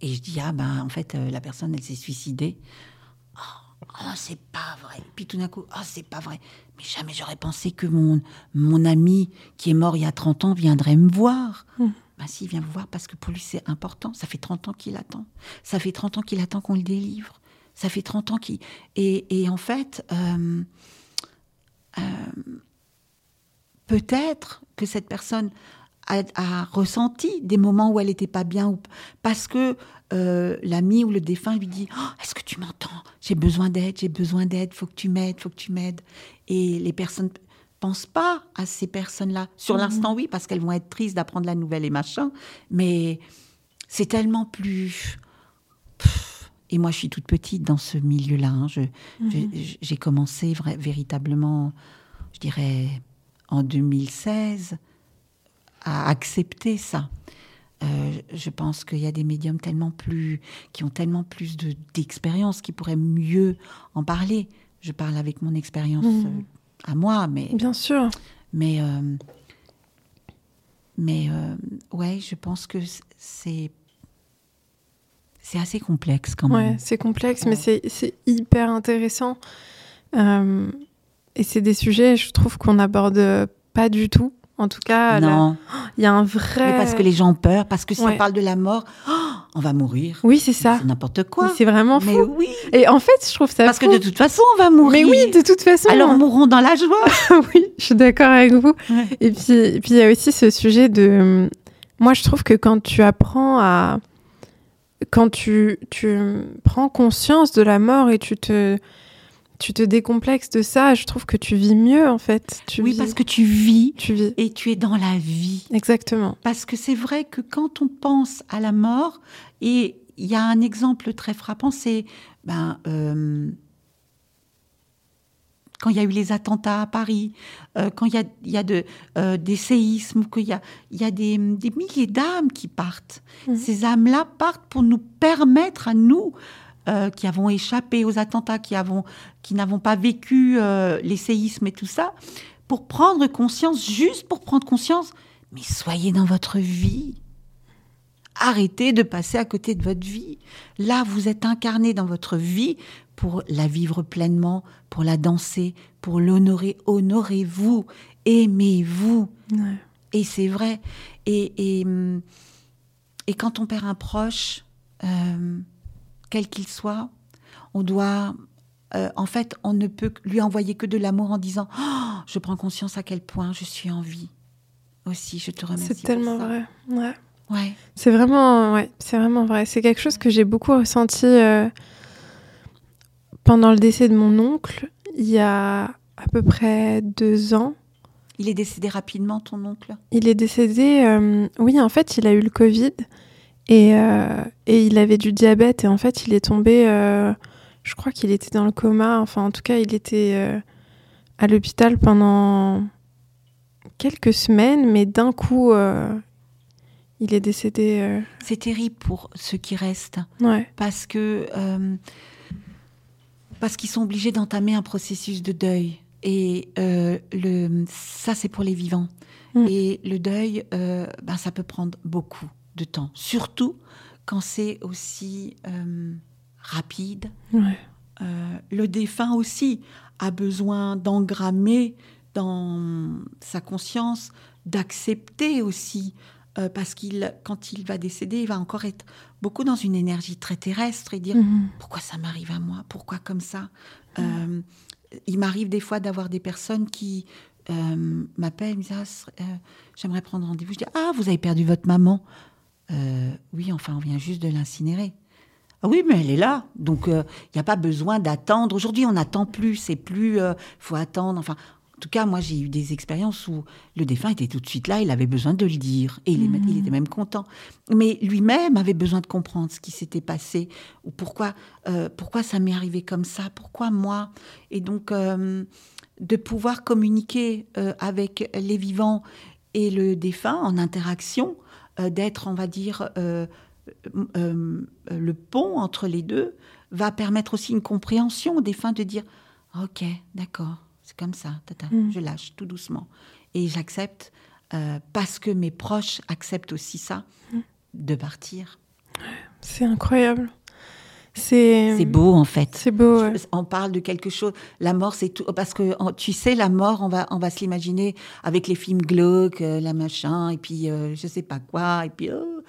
et je dis, ah, ben, en fait, la personne, elle s'est suicidée. Ah, Oh, c'est pas vrai. Puis tout d'un coup, oh, c'est pas vrai. Mais jamais j'aurais pensé que mon, mon ami qui est mort il y a 30 ans viendrait me voir. Mm. Ben si, il vient me voir parce que pour lui, c'est important. Ça fait 30 ans qu'il attend. Ça fait 30 ans qu'il attend qu'on le délivre. Ça fait 30 ans qu'il... Et, et en fait, euh, euh, peut-être que cette personne a, a ressenti des moments où elle n'était pas bien, ou, parce que euh, l'ami ou le défunt lui dit Oh, Est-ce que tu m'entends? J'ai besoin d'aide, j'ai besoin d'aide, faut que tu m'aides, faut que tu m'aides. Et les personnes pensent pas à ces personnes-là. Sur Mhm. l'instant, oui, parce qu'elles vont être tristes d'apprendre la nouvelle et machin, mais c'est tellement plus. Pff. Et moi, je suis toute petite dans ce milieu-là. hein. Je- Mhm. je- J'ai commencé vra- véritablement, je dirais, en 2016, à accepter ça. Euh, je pense qu'il y a des médiums tellement plus, qui ont tellement plus de- d'expérience, qui pourraient mieux en parler. Je parle avec mon expérience Mhm. euh, à moi, mais, Bien sûr. mais, euh, mais euh, ouais, je pense que c'est c'est assez complexe quand Ouais, même. c'est complexe, Ouais. mais c'est c'est hyper intéressant. Euh, et c'est des sujets, je trouve, qu'on n'aborde pas du tout. En tout cas, il y a un vrai. mais parce que les gens ont peur, parce que si Ouais. on parle de la mort, oh, on va mourir. Oui, c'est ça. C'est n'importe Mais quoi. C'est vraiment Mais fou. oui, Et en fait, je trouve ça parce fou. que de toute façon, on va mourir. Mais oui, de toute façon. Alors mourons dans la joie. *laughs* oui, je suis d'accord avec vous. Ouais. Et puis, et puis il y a aussi ce sujet de. Moi, je trouve que quand tu apprends à. Quand tu, tu prends conscience de la mort et tu te, tu te décomplexes de ça, je trouve que tu vis mieux, en fait. Tu Oui, vis, parce que tu vis Tu vis. et tu es dans la vie. Exactement. Parce que c'est vrai que quand on pense à la mort, et il y a un exemple très frappant, c'est ben, euh, quand il y a eu les attentats à Paris, euh, quand il y a, y a de, euh, des séismes, qu'il y a, il y a des, des milliers d'âmes qui partent. Mhm. Ces âmes-là partent pour nous permettre à nous, euh, qui avons échappé aux attentats, qui avons, qui n'avons pas vécu euh, les séismes et tout ça, pour prendre conscience, juste pour prendre conscience, mais soyez dans votre vie. Arrêtez de passer à côté de votre vie. Là, vous êtes incarné dans votre vie pour la vivre pleinement, pour la danser, pour l'honorer. Honorez-vous, aimez-vous. Ouais. Et c'est vrai. Et, et, hum, et quand on perd un proche, euh, quel qu'il soit, on doit. euh, en fait, on ne peut lui envoyer que de l'amour en disant Oh, Je prends conscience à quel point je suis en vie. Aussi, je te remercie. C'est tellement pour ça. vrai. Ouais. Ouais. C'est vraiment, ouais, c'est vraiment vrai. C'est quelque chose que j'ai beaucoup ressenti euh, pendant le décès de mon oncle, il y a à peu près deux ans. Il est décédé rapidement, ton oncle? Il est décédé, euh, oui, en fait, il a eu le Covid et, euh, et il avait du diabète et en fait, il est tombé, euh, je crois qu'il était dans le coma, enfin, en tout cas, il était euh, à l'hôpital pendant quelques semaines, mais d'un coup, il est décédé. C'est terrible pour ceux qui restent. ouais, parce que parce qu'ils sont obligés d'entamer un processus de deuil et euh, le ça c'est pour les vivants Mm. et le deuil euh, ben ça peut prendre beaucoup de temps surtout quand c'est aussi euh, rapide ouais, Euh, le défunt aussi a besoin d'engrammer dans sa conscience, d'accepter aussi, euh, parce qu'il, quand il va décéder, il va encore être beaucoup dans une énergie très terrestre et dire Mhm. pourquoi ça m'arrive à moi, pourquoi comme ça. Il m'arrive des fois d'avoir des personnes qui m'appellent, me disent Ah, j'aimerais prendre rendez-vous. Je dis ah vous avez perdu votre maman. Euh, oui, enfin on vient juste de l'incinérer. Ah oui, mais elle est là. Donc, il n'y a pas besoin d'attendre. Aujourd'hui, on n'attend plus. C'est plus. Il faut attendre. Enfin, en tout cas, moi, j'ai eu des expériences où le défunt était tout de suite là. Il avait besoin de le dire. Et il, est- il était même content. Mais lui-même avait besoin de comprendre ce qui s'était passé. Ou pourquoi, euh, pourquoi ça m'est arrivé comme ça. Pourquoi moi Et donc, euh, de pouvoir communiquer euh, avec les vivants et le défunt en interaction, euh, d'être, on va dire, euh, euh, euh, le pont entre les deux, va permettre aussi une compréhension au défunt de dire Ok, d'accord, c'est comme ça, tata, Mm. je lâche tout doucement. Et j'accepte, euh, parce que mes proches acceptent aussi ça, Mm. de partir. C'est incroyable. C'est beau en fait. C'est beau. ouais. On parle de quelque chose. La mort, c'est tout. Parce que tu sais, la mort, on va, on va se l'imaginer avec les films glauques, euh, la machin, et puis euh, je sais pas quoi, et puis. oh.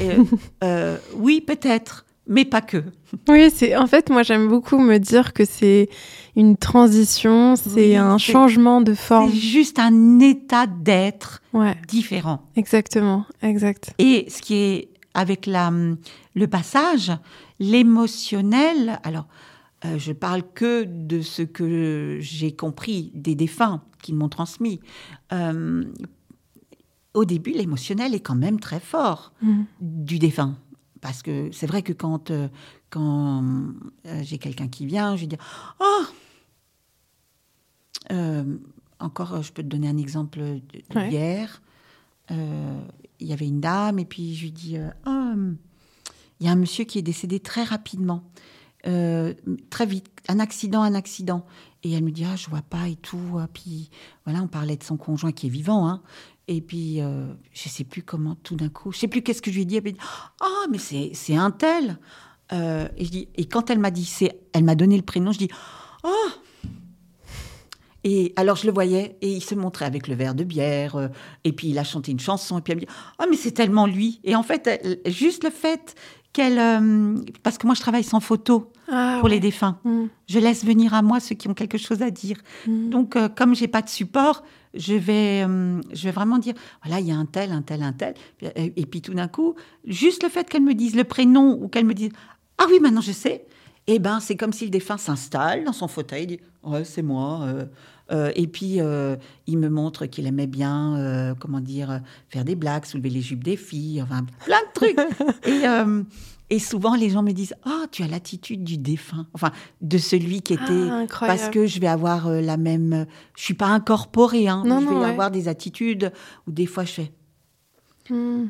Et, euh, *laughs* euh, oui, peut-être, mais pas que. Oui, c'est en fait moi j'aime beaucoup me dire que c'est une transition, c'est Oui, un changement de forme. C'est juste un état d'être Ouais, différent. exactement, exact. Et ce qui est avec la, le passage, l'émotionnel, alors euh, je parle que de ce que j'ai compris des défunts qui m'ont transmis. Euh, au début, l'émotionnel est quand même très fort Mm. du défunt. Parce que c'est vrai que quand, euh, quand euh, j'ai quelqu'un qui vient, je dis Oh Encore, je peux te donner un exemple de- Ouais. Il y avait une dame, et puis je lui dis euh, Ah, hum, Il y a un monsieur qui est décédé très rapidement, euh, très vite, un accident, un accident. Et elle me dit, ah, je vois pas et tout. Ah, Puis voilà, on parlait de son conjoint qui est vivant. Hein. Et puis, euh, je sais plus comment, tout d'un coup, je sais plus qu'est-ce que je lui ai dit. Elle m'a dit, ah, mais c'est, un tel. Euh, et, je dis, et quand elle m'a dit, elle m'a donné le prénom, je dis, oh et alors je le voyais et il se montrait avec le verre de bière euh, et puis il a chanté une chanson et puis elle me dit ah mais c'est tellement lui et en fait elle- juste le fait qu'elle euh, parce que moi je travaille sans photo Ah, pour ouais. les défunts Mm. je laisse venir à moi ceux qui ont quelque chose à dire Mm. donc euh, comme j'ai pas de support je vais euh, je vais vraiment dire voilà il y a un tel un tel un tel et, et puis tout d'un coup juste le fait qu'elle me dise le prénom ou qu'elle me dise ah oui maintenant je sais eh ben c'est comme si le défunt s'installe dans son fauteuil dit ouais c'est moi euh, euh, et puis euh, il me montre qu'il aimait bien comment dire faire des blagues soulever les jupes des filles enfin plein de trucs *laughs* et et souvent, les gens me disent Ah, tu as l'attitude du défunt, enfin, de celui qui était. Ah, incroyable. parce que je vais avoir la même. Je suis pas incorporée, hein. Non, je vais non, ouais. avoir des attitudes où des fois je fais. Mm.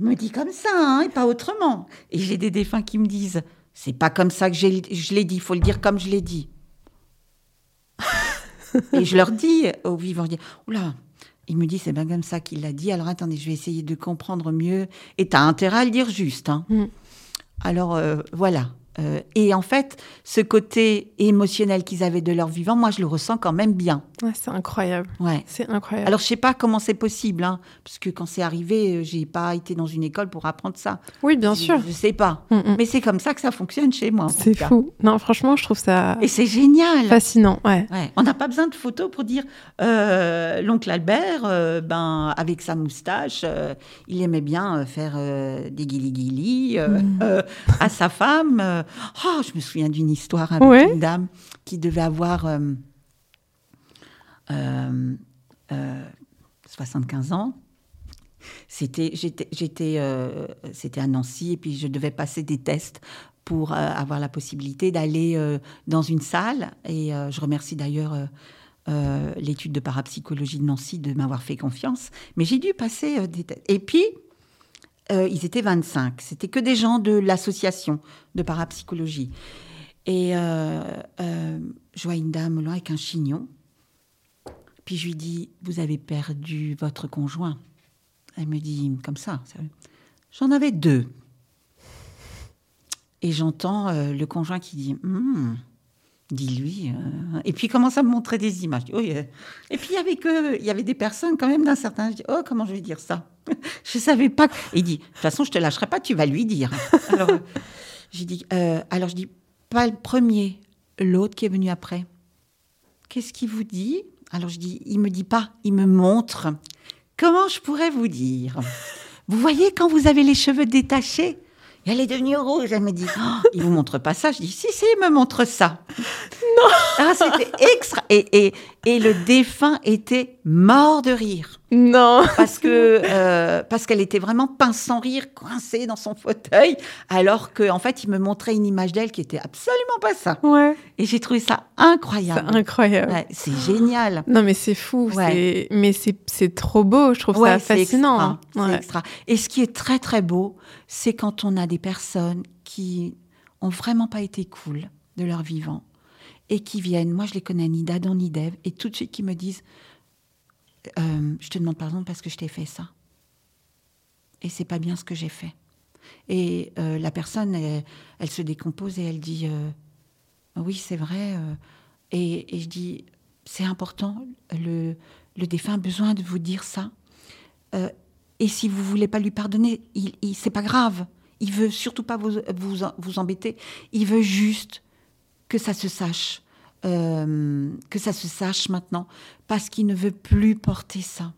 Me dis comme ça, hein, et pas autrement. Et j'ai des défunts qui me disent C'est pas comme ça que je l'ai dit, il faut le dire comme je l'ai dit. Et je leur dis aux vivants, je dis Oula, il me dit c'est bien comme ça qu'il l'a dit, alors attendez, je vais essayer de comprendre mieux. Et tu as intérêt à le dire juste. Hein. Mm. Alors euh, voilà. Euh, et en fait, ce côté émotionnel qu'ils avaient de leur vivant, moi je le ressens quand même bien. Ouais, c'est incroyable. Ouais. C'est incroyable. Alors je sais pas comment c'est possible, hein, parce que quand c'est arrivé, euh, j'ai pas été dans une école pour apprendre ça. oui, bien Je- sûr. Je sais pas. Mm, mm. Mais c'est comme ça que ça fonctionne chez moi. C'est fou. Non, franchement, je trouve ça Et c'est génial. fascinant. Ouais. Ouais. On n'a pas besoin de photos pour dire euh, l'oncle Albert, euh, ben, avec sa moustache, il aimait bien faire des guili-guili Mm. à sa femme. Euh. Oh, je me souviens d'une histoire avec Ouais. une dame qui devait avoir euh, euh, euh, 75 ans. C'était, j'étais, j'étais, euh, c'était à Nancy et puis je devais passer des tests pour euh, avoir la possibilité d'aller euh, dans une salle. Et euh, je remercie d'ailleurs euh, euh, l'étude de parapsychologie de Nancy de m'avoir fait confiance. Mais j'ai dû passer euh, des tests. Et puis, euh, ils étaient 25. C'était que des gens de l'association de parapsychologie. Et euh, euh, je vois une dame là avec un chignon. Puis je lui dis, vous avez perdu votre conjoint. Elle me dit comme ça. J'en avais deux. Et j'entends le conjoint qui dit, Hmm, dis-lui. euh. Et puis il commence à me montrer des images. Oh, yeah. Et puis avait que, il y avait des personnes quand même d'un certain. Dis, oh comment je vais dire ça? *laughs* Je savais pas. Il dit, de toute façon je te lâcherai pas, tu vas lui dire. Alors euh, j'ai dit, euh, alors je dis, pas le premier, l'autre qui est venu après. Qu'est-ce qu'il vous dit? Alors je dis, il me dit pas, il me montre. Comment je pourrais vous dire? Vous voyez quand vous avez les cheveux détachés Et Elle est devenue rouge. Elle me dit, oh, il vous montre pas ça Je dis, si, si, il me montre ça. Non ah, C'était extra. Et, et, et le défunt était mort de rire. Non. Parce que *laughs* euh, parce qu'elle était vraiment pince sans rire, coincée dans son fauteuil, alors qu'en en fait, il me montrait une image d'elle qui était absolument pas ça. Ouais. Et j'ai trouvé ça C'est incroyable. incroyable. Ouais, c'est génial. Non, mais c'est fou. Ouais. Mais c'est c'est trop beau. Je trouve Ouais, ça c'est fascinant. hein. c'est extra. Et ce qui est très très beau, c'est quand on a des personnes qui ont vraiment pas été cool de leur vivant et qui viennent. Moi, je les connais ni d'Adam ni d'Ève et tout de suite qui me disent euh, Je te demande pardon parce que je t'ai fait ça. Et c'est pas bien ce que j'ai fait. Et euh, la personne, elle, se décompose et elle dit euh, Oui, c'est vrai. et, je dis C'est important, le, défunt a besoin de vous dire ça. Et si vous voulez pas lui pardonner, il, il, c'est pas grave. Il veut surtout pas vous, vous embêter. Il veut juste que ça se sache. Euh, que ça se sache maintenant. Parce qu'il ne veut plus porter ça.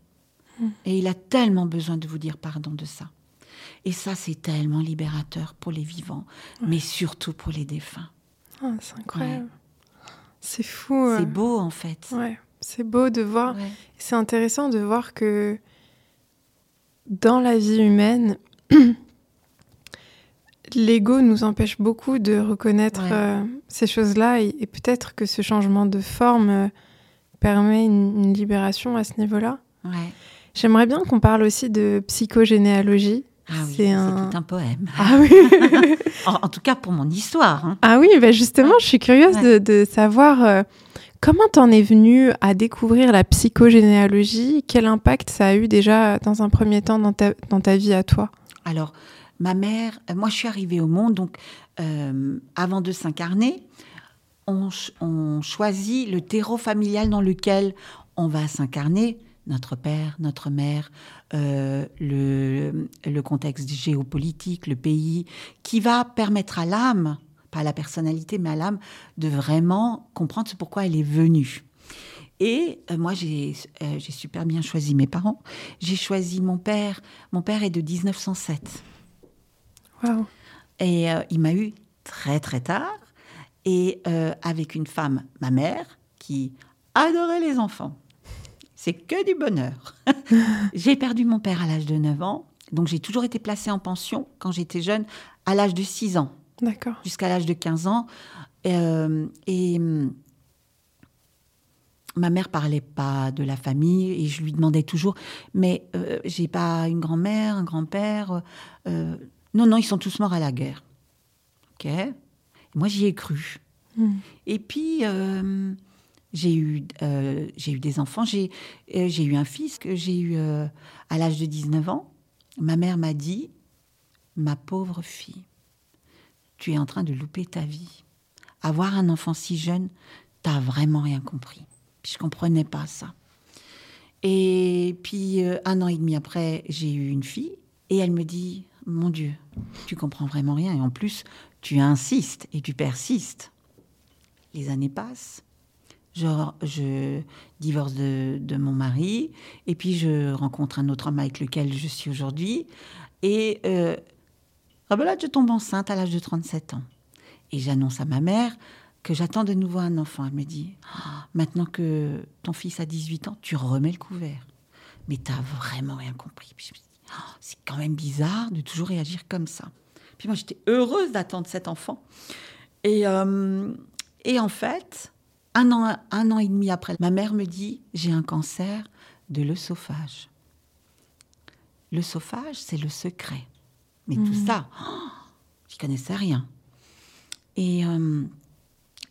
Et il a tellement besoin de vous dire pardon de ça. Et ça, c'est tellement libérateur pour les vivants, mais surtout pour les défunts. Ah, c'est incroyable. C'est fou. euh. C'est beau, en fait. Ouais, c'est beau de voir. Ouais. C'est intéressant de voir que dans la vie humaine, *clears throat* l'ego nous empêche beaucoup de reconnaître Ouais. euh, ces choses-là et, et peut-être que ce changement de forme euh, permet une, une libération à ce niveau-là. Ouais. J'aimerais bien qu'on parle aussi de psychogénéalogie. Ah oui, C'est un- tout un poème. Ah *laughs* oui En, en tout cas, pour mon histoire. hein. Ah oui, bah justement, je suis curieuse de, de savoir euh, comment t'en es venue à découvrir la psychogénéalogie, quel impact ça a eu déjà dans un premier temps dans ta, dans ta vie à toi? Alors, ma mère, euh, moi, je suis arrivée au monde, donc euh, avant de s'incarner, on, ch- on choisit le terreau familial dans lequel on va s'incarner. Notre père, notre mère, euh, le, contexte géopolitique, le pays, qui va permettre à l'âme, pas à la personnalité, mais à l'âme, de vraiment comprendre ce pourquoi elle est venue. Et moi, j'ai super bien choisi mes parents. J'ai choisi mon père. Mon père est de 1907. Et euh, il m'a eu très très tard. Et euh, avec une femme, ma mère, qui adorait les enfants. C'est que du bonheur. *laughs* j'ai perdu mon père à l'âge de 9 ans. Donc j'ai toujours été placée en pension quand j'étais jeune, à l'âge de 6 ans D'accord. jusqu'à l'âge de 15 ans. Euh, et hum, ma mère parlait pas de la famille et je lui demandais toujours, mais euh, j'ai pas une grand-mère, un grand-père. euh, non, non, ils sont tous morts à la guerre. Ok. Et moi, j'y ai cru. Mm. Et puis, euh, j'ai eu, euh, j'ai eu des enfants. J'ai, euh, j'ai eu un fils que j'ai eu à l'âge de 19 ans. Ma mère m'a dit, ma pauvre fille, tu es en train de louper ta vie. Avoir un enfant si jeune, t'as vraiment rien compris. Puis je comprenais pas ça. Et puis un an et demi après, j'ai eu une fille et elle me dit "Mon Dieu, tu comprends vraiment rien et en plus, tu insistes et tu persistes." Les années passent. Je, je divorce de, mon mari et puis je rencontre un autre homme avec lequel je suis aujourd'hui et euh, rebelote, je tombe enceinte à l'âge de 37 ans. Et j'annonce à ma mère que j'attends de nouveau un enfant. Elle me dit Ah, Maintenant que ton fils a 18 ans, tu remets le couvert. Mais t'as vraiment rien compris. Je me dis Ah, C'est quand même bizarre de toujours réagir comme ça. Puis moi, j'étais heureuse d'attendre cet enfant. Et, euh, et en fait, un an, un an et demi après, ma mère me dit J'ai un cancer de l'œsophage. L'œsophage, c'est le secret. Mais tout ça, oh, j'y connaissais rien. Et, euh,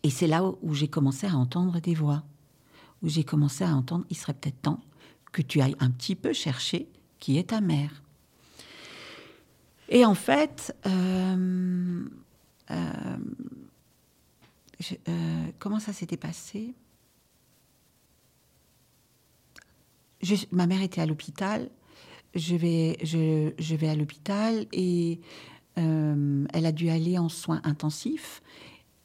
et c'est là où, où j'ai commencé à entendre des voix, où j'ai commencé à entendre, il serait peut-être temps que tu ailles un petit peu chercher qui est ta mère. Et en fait, euh, euh, euh, comment ça s'était passé? Ma mère était à l'hôpital. Je vais, à l'hôpital et elle a dû aller en soins intensifs.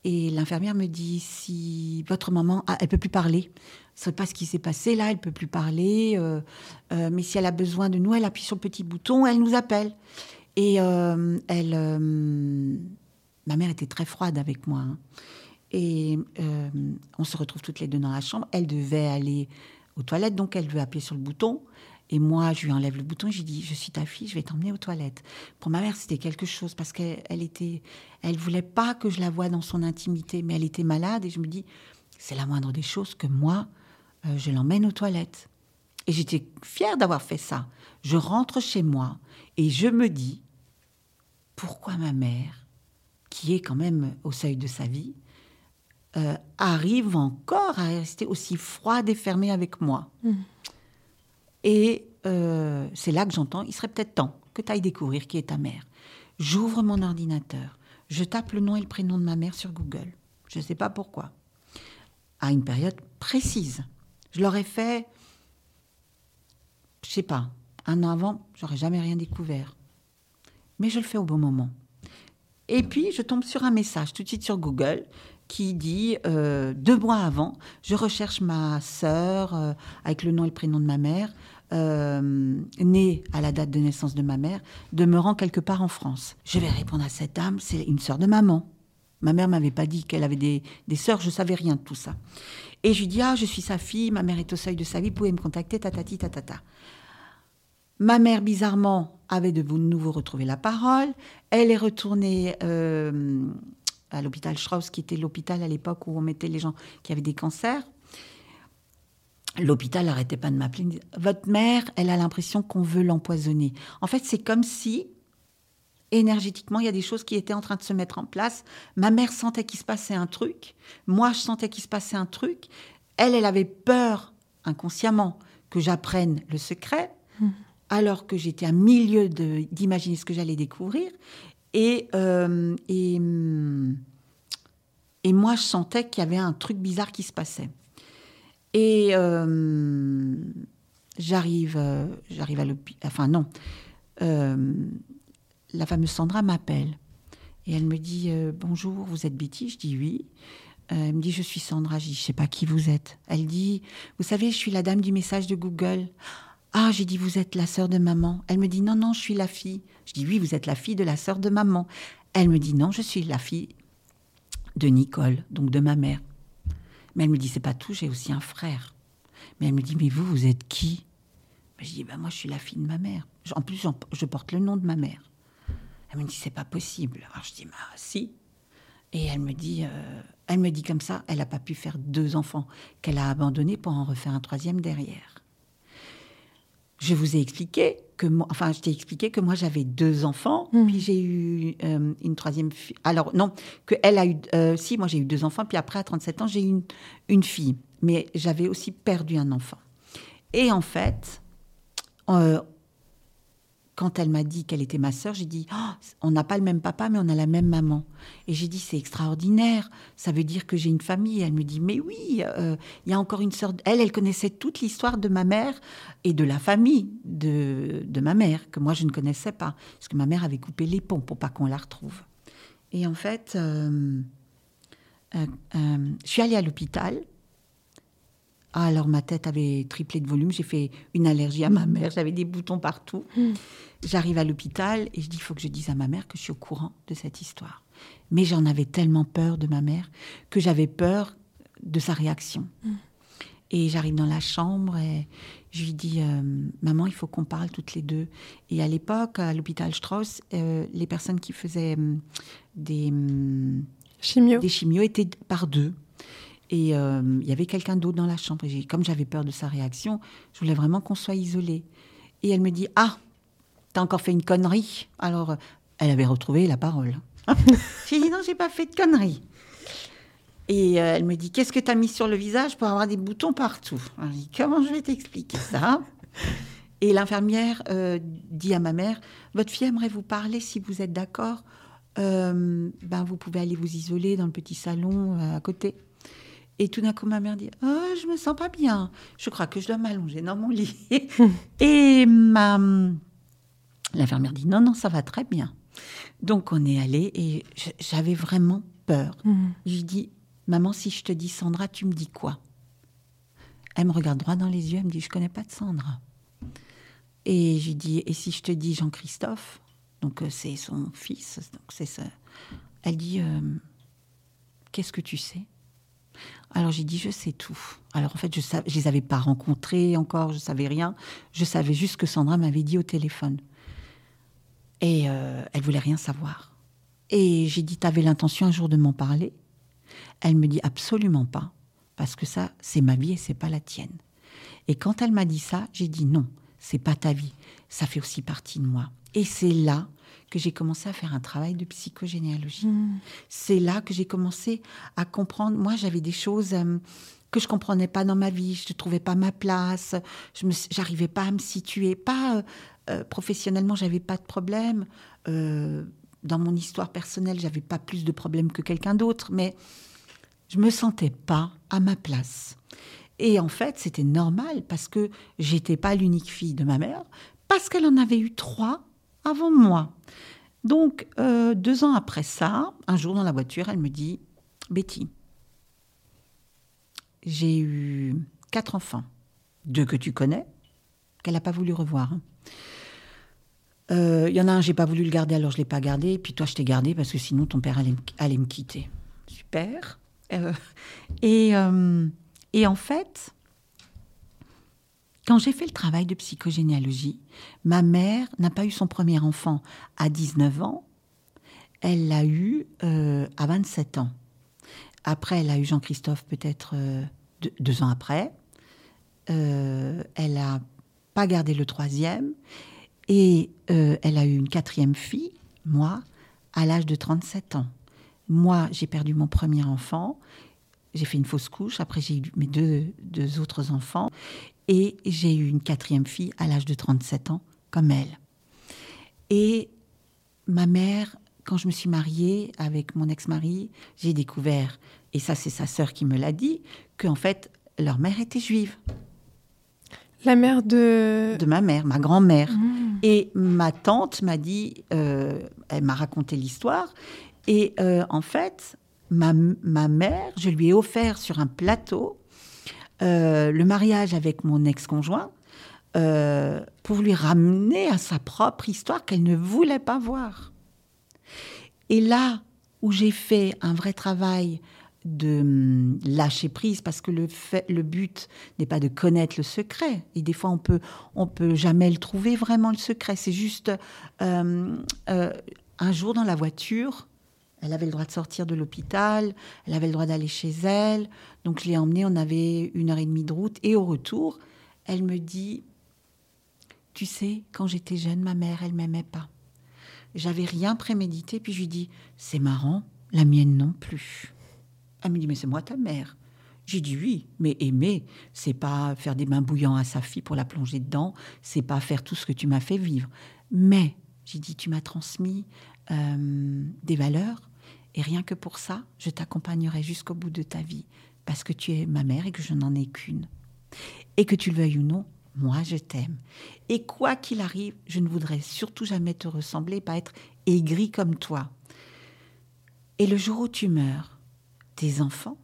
Et l'infirmière me dit si votre maman, elle peut plus parler. Ce n'est pas ce qui s'est passé là, elle peut plus parler. euh, euh, mais si elle a besoin de nous, elle appuie sur le petit bouton, elle nous appelle. Et euh, ma mère était très froide avec moi. hein. Et on se retrouve toutes les deux dans la chambre. Elle devait aller aux toilettes, donc elle veut appuyer sur le bouton. Et moi, je lui enlève le bouton je lui dis, je suis ta fille, je vais t'emmener aux toilettes. Pour ma mère, c'était quelque chose parce qu'elle elle voulait pas que je la voie dans son intimité, mais elle était malade et je me dis, c'est la moindre des choses que moi, je l'emmène aux toilettes. Et j'étais fière d'avoir fait ça. Je rentre chez moi et je me dis, pourquoi ma mère, qui est quand même au seuil de sa vie, euh, arrive encore à rester aussi froide et fermée avec moi. Et euh, c'est là que j'entends, il serait peut-être temps que tu ailles découvrir qui est ta mère. J'ouvre mon ordinateur. Je tape le nom et le prénom de ma mère sur Google. Je ne sais pas pourquoi. À une période précise. Je l'aurais fait, je sais pas, un an avant, j'aurais jamais rien découvert. Mais je le fais au bon moment. Et puis, je tombe sur un message tout de suite sur Google qui dit euh, deux mois avant, je recherche ma sœur euh, avec le nom et le prénom de ma mère, euh, née à la date de naissance de ma mère, demeurant quelque part en France. Je vais répondre à cette dame, c'est une sœur de maman. Ma mère m'avait pas dit qu'elle avait des, des sœurs, je savais rien de tout ça. Et je lui dis, ah, je suis sa fille, ma mère est au seuil de sa vie, vous pouvez me contacter, tatati, tatata. Ma mère, bizarrement, avait de nouveau retrouvé la parole. Elle est retournée euh, à l'hôpital Strauss, qui était l'hôpital à l'époque où on mettait les gens qui avaient des cancers. L'hôpital n'arrêtait pas de m'appeler. Votre mère, elle a l'impression qu'on veut l'empoisonner. En fait, c'est comme si, énergétiquement, il y a des choses qui étaient en train de se mettre en place. Ma mère sentait qu'il se passait un truc. Moi, je sentais qu'il se passait un truc. Elle, elle avait peur, inconsciemment, que j'apprenne le secret. Mmh alors que j'étais à milieu d'imaginer ce que j'allais découvrir. Et, euh, et, et, moi, je sentais qu'il y avait un truc bizarre qui se passait. Et euh, j'arrive, euh, j'arrive à l'hôpital. Enfin, non. La fameuse Sandra m'appelle. Et elle me dit Bonjour, vous êtes Betty? Je dis Oui. elle me dit Je suis Sandra. Je dis Je sais pas qui vous êtes. Elle dit Vous savez, je suis la dame du message de Google. Ah, j'ai dit, vous êtes la sœur de maman. Elle me dit, non, non, je suis la fille. Je dis, oui, vous êtes la fille de la sœur de maman. Elle me dit, non, je suis la fille de Nicole, donc de ma mère. Mais elle me dit, c'est pas tout, j'ai aussi un frère. Mais elle me dit, mais vous, vous êtes qui? Je dis, ben moi, je suis la fille de ma mère. En plus, je porte le nom de ma mère. Elle me dit, c'est pas possible. Alors je dis, bah si. Et elle me dit, euh, elle me dit comme ça, elle n'a pas pu faire deux enfants qu'elle a abandonnés pour en refaire un troisième derrière je vous ai expliqué que moi, enfin, je t'ai expliqué que moi j'avais deux enfants, mmh. puis j'ai eu euh, une troisième fille. Alors non, que elle a eu, euh, si moi j'ai eu deux enfants, puis après à 37 ans j'ai eu une, une fille, mais j'avais aussi perdu un enfant. Et en fait, euh, quand elle m'a dit qu'elle était ma sœur, j'ai dit oh, on n'a pas le même papa, mais on a la même maman. Et j'ai dit c'est extraordinaire, ça veut dire que j'ai une famille. elle me dit mais oui, euh, il y a encore une sœur. Elle, elle connaissait toute l'histoire de ma mère et de la famille de, de ma mère que moi je ne connaissais pas, parce que ma mère avait coupé les ponts pour pas qu'on la retrouve. Et en fait, euh, euh, je suis allée à l'hôpital ah, alors ma tête avait triplé de volume, j'ai fait une allergie à ma mère, j'avais des boutons partout. Hmm. J'arrive à l'hôpital et je dis, il faut que je dise à ma mère que je suis au courant de cette histoire. Mais j'en avais tellement peur de ma mère que j'avais peur de sa réaction. Hmm. Et j'arrive dans la chambre et je lui dis, euh, maman, il faut qu'on parle toutes les deux. Et à l'époque, à l'hôpital Strauss, euh, les personnes qui faisaient hum, des, des chimios étaient par deux. Et euh, il y avait quelqu'un d'autre dans la chambre. Comme j'avais peur de sa réaction, je voulais vraiment qu'on soit isolés. Et elle me dit Ah, t'as encore fait une connerie Alors, euh, elle avait retrouvé la parole. *laughs* j'ai dit Non, j'ai pas fait de connerie. Et euh, elle me dit Qu'est-ce que t'as mis sur le visage pour avoir des boutons partout? Comment je vais t'expliquer ça? Et l'infirmière dit à ma mère Votre fille aimerait vous parler si vous êtes d'accord. ben, vous pouvez aller vous isoler dans le petit salon à côté. Et tout d'un coup, ma mère dit Oh, je me sens pas bien. Je crois que je dois m'allonger dans mon lit. *laughs* et ma. L'infirmière dit Non, non, ça va très bien. Donc, on est allé et j'avais vraiment peur. Mmh. Je dis Maman, si je te dis Sandra, tu me dis quoi? Elle me regarde droit dans les yeux, elle me dit Je connais pas de Sandra. Et je dis Et si je te dis Jean-Christophe? Donc, euh, c'est son fils. Donc, c'est ça. Elle dit euh, Qu'est-ce que tu sais? Alors j'ai dit, je sais tout. Alors en fait, je ne les avais pas rencontrés encore, je savais rien. Je savais juste que Sandra m'avait dit au téléphone. Et euh, elle voulait rien savoir. Et j'ai dit, tu avais l'intention un jour de m'en parler? Elle me dit, absolument pas. Parce que ça, c'est ma vie et c'est pas la tienne. Et quand elle m'a dit ça, j'ai dit, non, c'est pas ta vie. Ça fait aussi partie de moi. Et c'est là que j'ai commencé à faire un travail de psychogénéalogie. Hmm. C'est là que j'ai commencé à comprendre. Moi, j'avais des choses euh, que je comprenais pas dans ma vie. Je ne trouvais pas ma place. Je n'arrivais pas à me situer. Pas euh, euh, professionnellement, j'avais pas de problème. dans mon histoire personnelle, j'avais pas plus de problèmes que quelqu'un d'autre, mais je me sentais pas à ma place. Et en fait, c'était normal parce que j'étais pas l'unique fille de ma mère, parce qu'elle en avait eu trois avant moi. Donc, euh, deux ans après ça, un jour dans la voiture, elle me dit Betty, j'ai eu quatre enfants, deux que tu connais, qu'elle n'a pas voulu revoir. Euh, Il y en a un, j'ai pas voulu le garder, alors je l'ai pas gardé. Puis toi, je t'ai gardé parce que sinon ton père allait, me quitter. Super. Euh, et, et en fait, quand j'ai fait le travail de psychogénéalogie, ma mère n'a pas eu son premier enfant à 19 ans, elle l'a eu euh, à 27 ans. Après, elle a eu Jean-Christophe peut-être euh, deux, ans après. Euh, elle n'a pas gardé le troisième. Et elle a eu une quatrième fille, moi, à l'âge de 37 ans. Moi, j'ai perdu mon premier enfant. J'ai fait une fausse couche. Après, j'ai eu mes deux, deux autres enfants. Et j'ai eu une quatrième fille à l'âge de 37 ans, comme elle. Et ma mère, quand je me suis mariée avec mon ex-mari, j'ai découvert, et ça c'est sa sœur qui me l'a dit, qu'en fait, leur mère était juive. La mère de... De ma mère, ma grand-mère. Mmh. Et ma tante m'a dit, euh, elle m'a raconté l'histoire, et euh, en fait, ma, ma mère, je lui ai offert sur un plateau le mariage avec mon ex-conjoint euh, pour lui ramener à sa propre histoire qu'elle ne voulait pas voir. Et là où j'ai fait un vrai travail de hum, lâcher prise parce que le, le but n'est pas de connaître le secret et des fois on peut on peut jamais le trouver vraiment le secret c'est juste euh, euh, un jour dans la voiture elle avait le droit de sortir de l'hôpital, elle avait le droit d'aller chez elle. Donc je l'ai emmenée, on avait une heure et demie de route. Et au retour, elle me dit, tu sais, quand j'étais jeune, ma mère, elle m'aimait pas. J'avais rien prémédité, puis je lui dis, c'est marrant, la mienne non plus. Elle me dit, mais c'est moi ta mère. J'ai dit oui, mais aimer, c'est pas faire des bains bouillants à sa fille pour la plonger dedans, c'est pas faire tout ce que tu m'as fait vivre. Mais, j'ai dit, tu m'as transmis euh, des valeurs, et rien que pour ça, je t'accompagnerai jusqu'au bout de ta vie, parce que tu es ma mère et que je n'en ai qu'une. Et que tu le veuilles ou non, moi je t'aime. Et quoi qu'il arrive, je ne voudrais surtout jamais te ressembler, pas être aigri comme toi. Et le jour où tu meurs, tes enfants,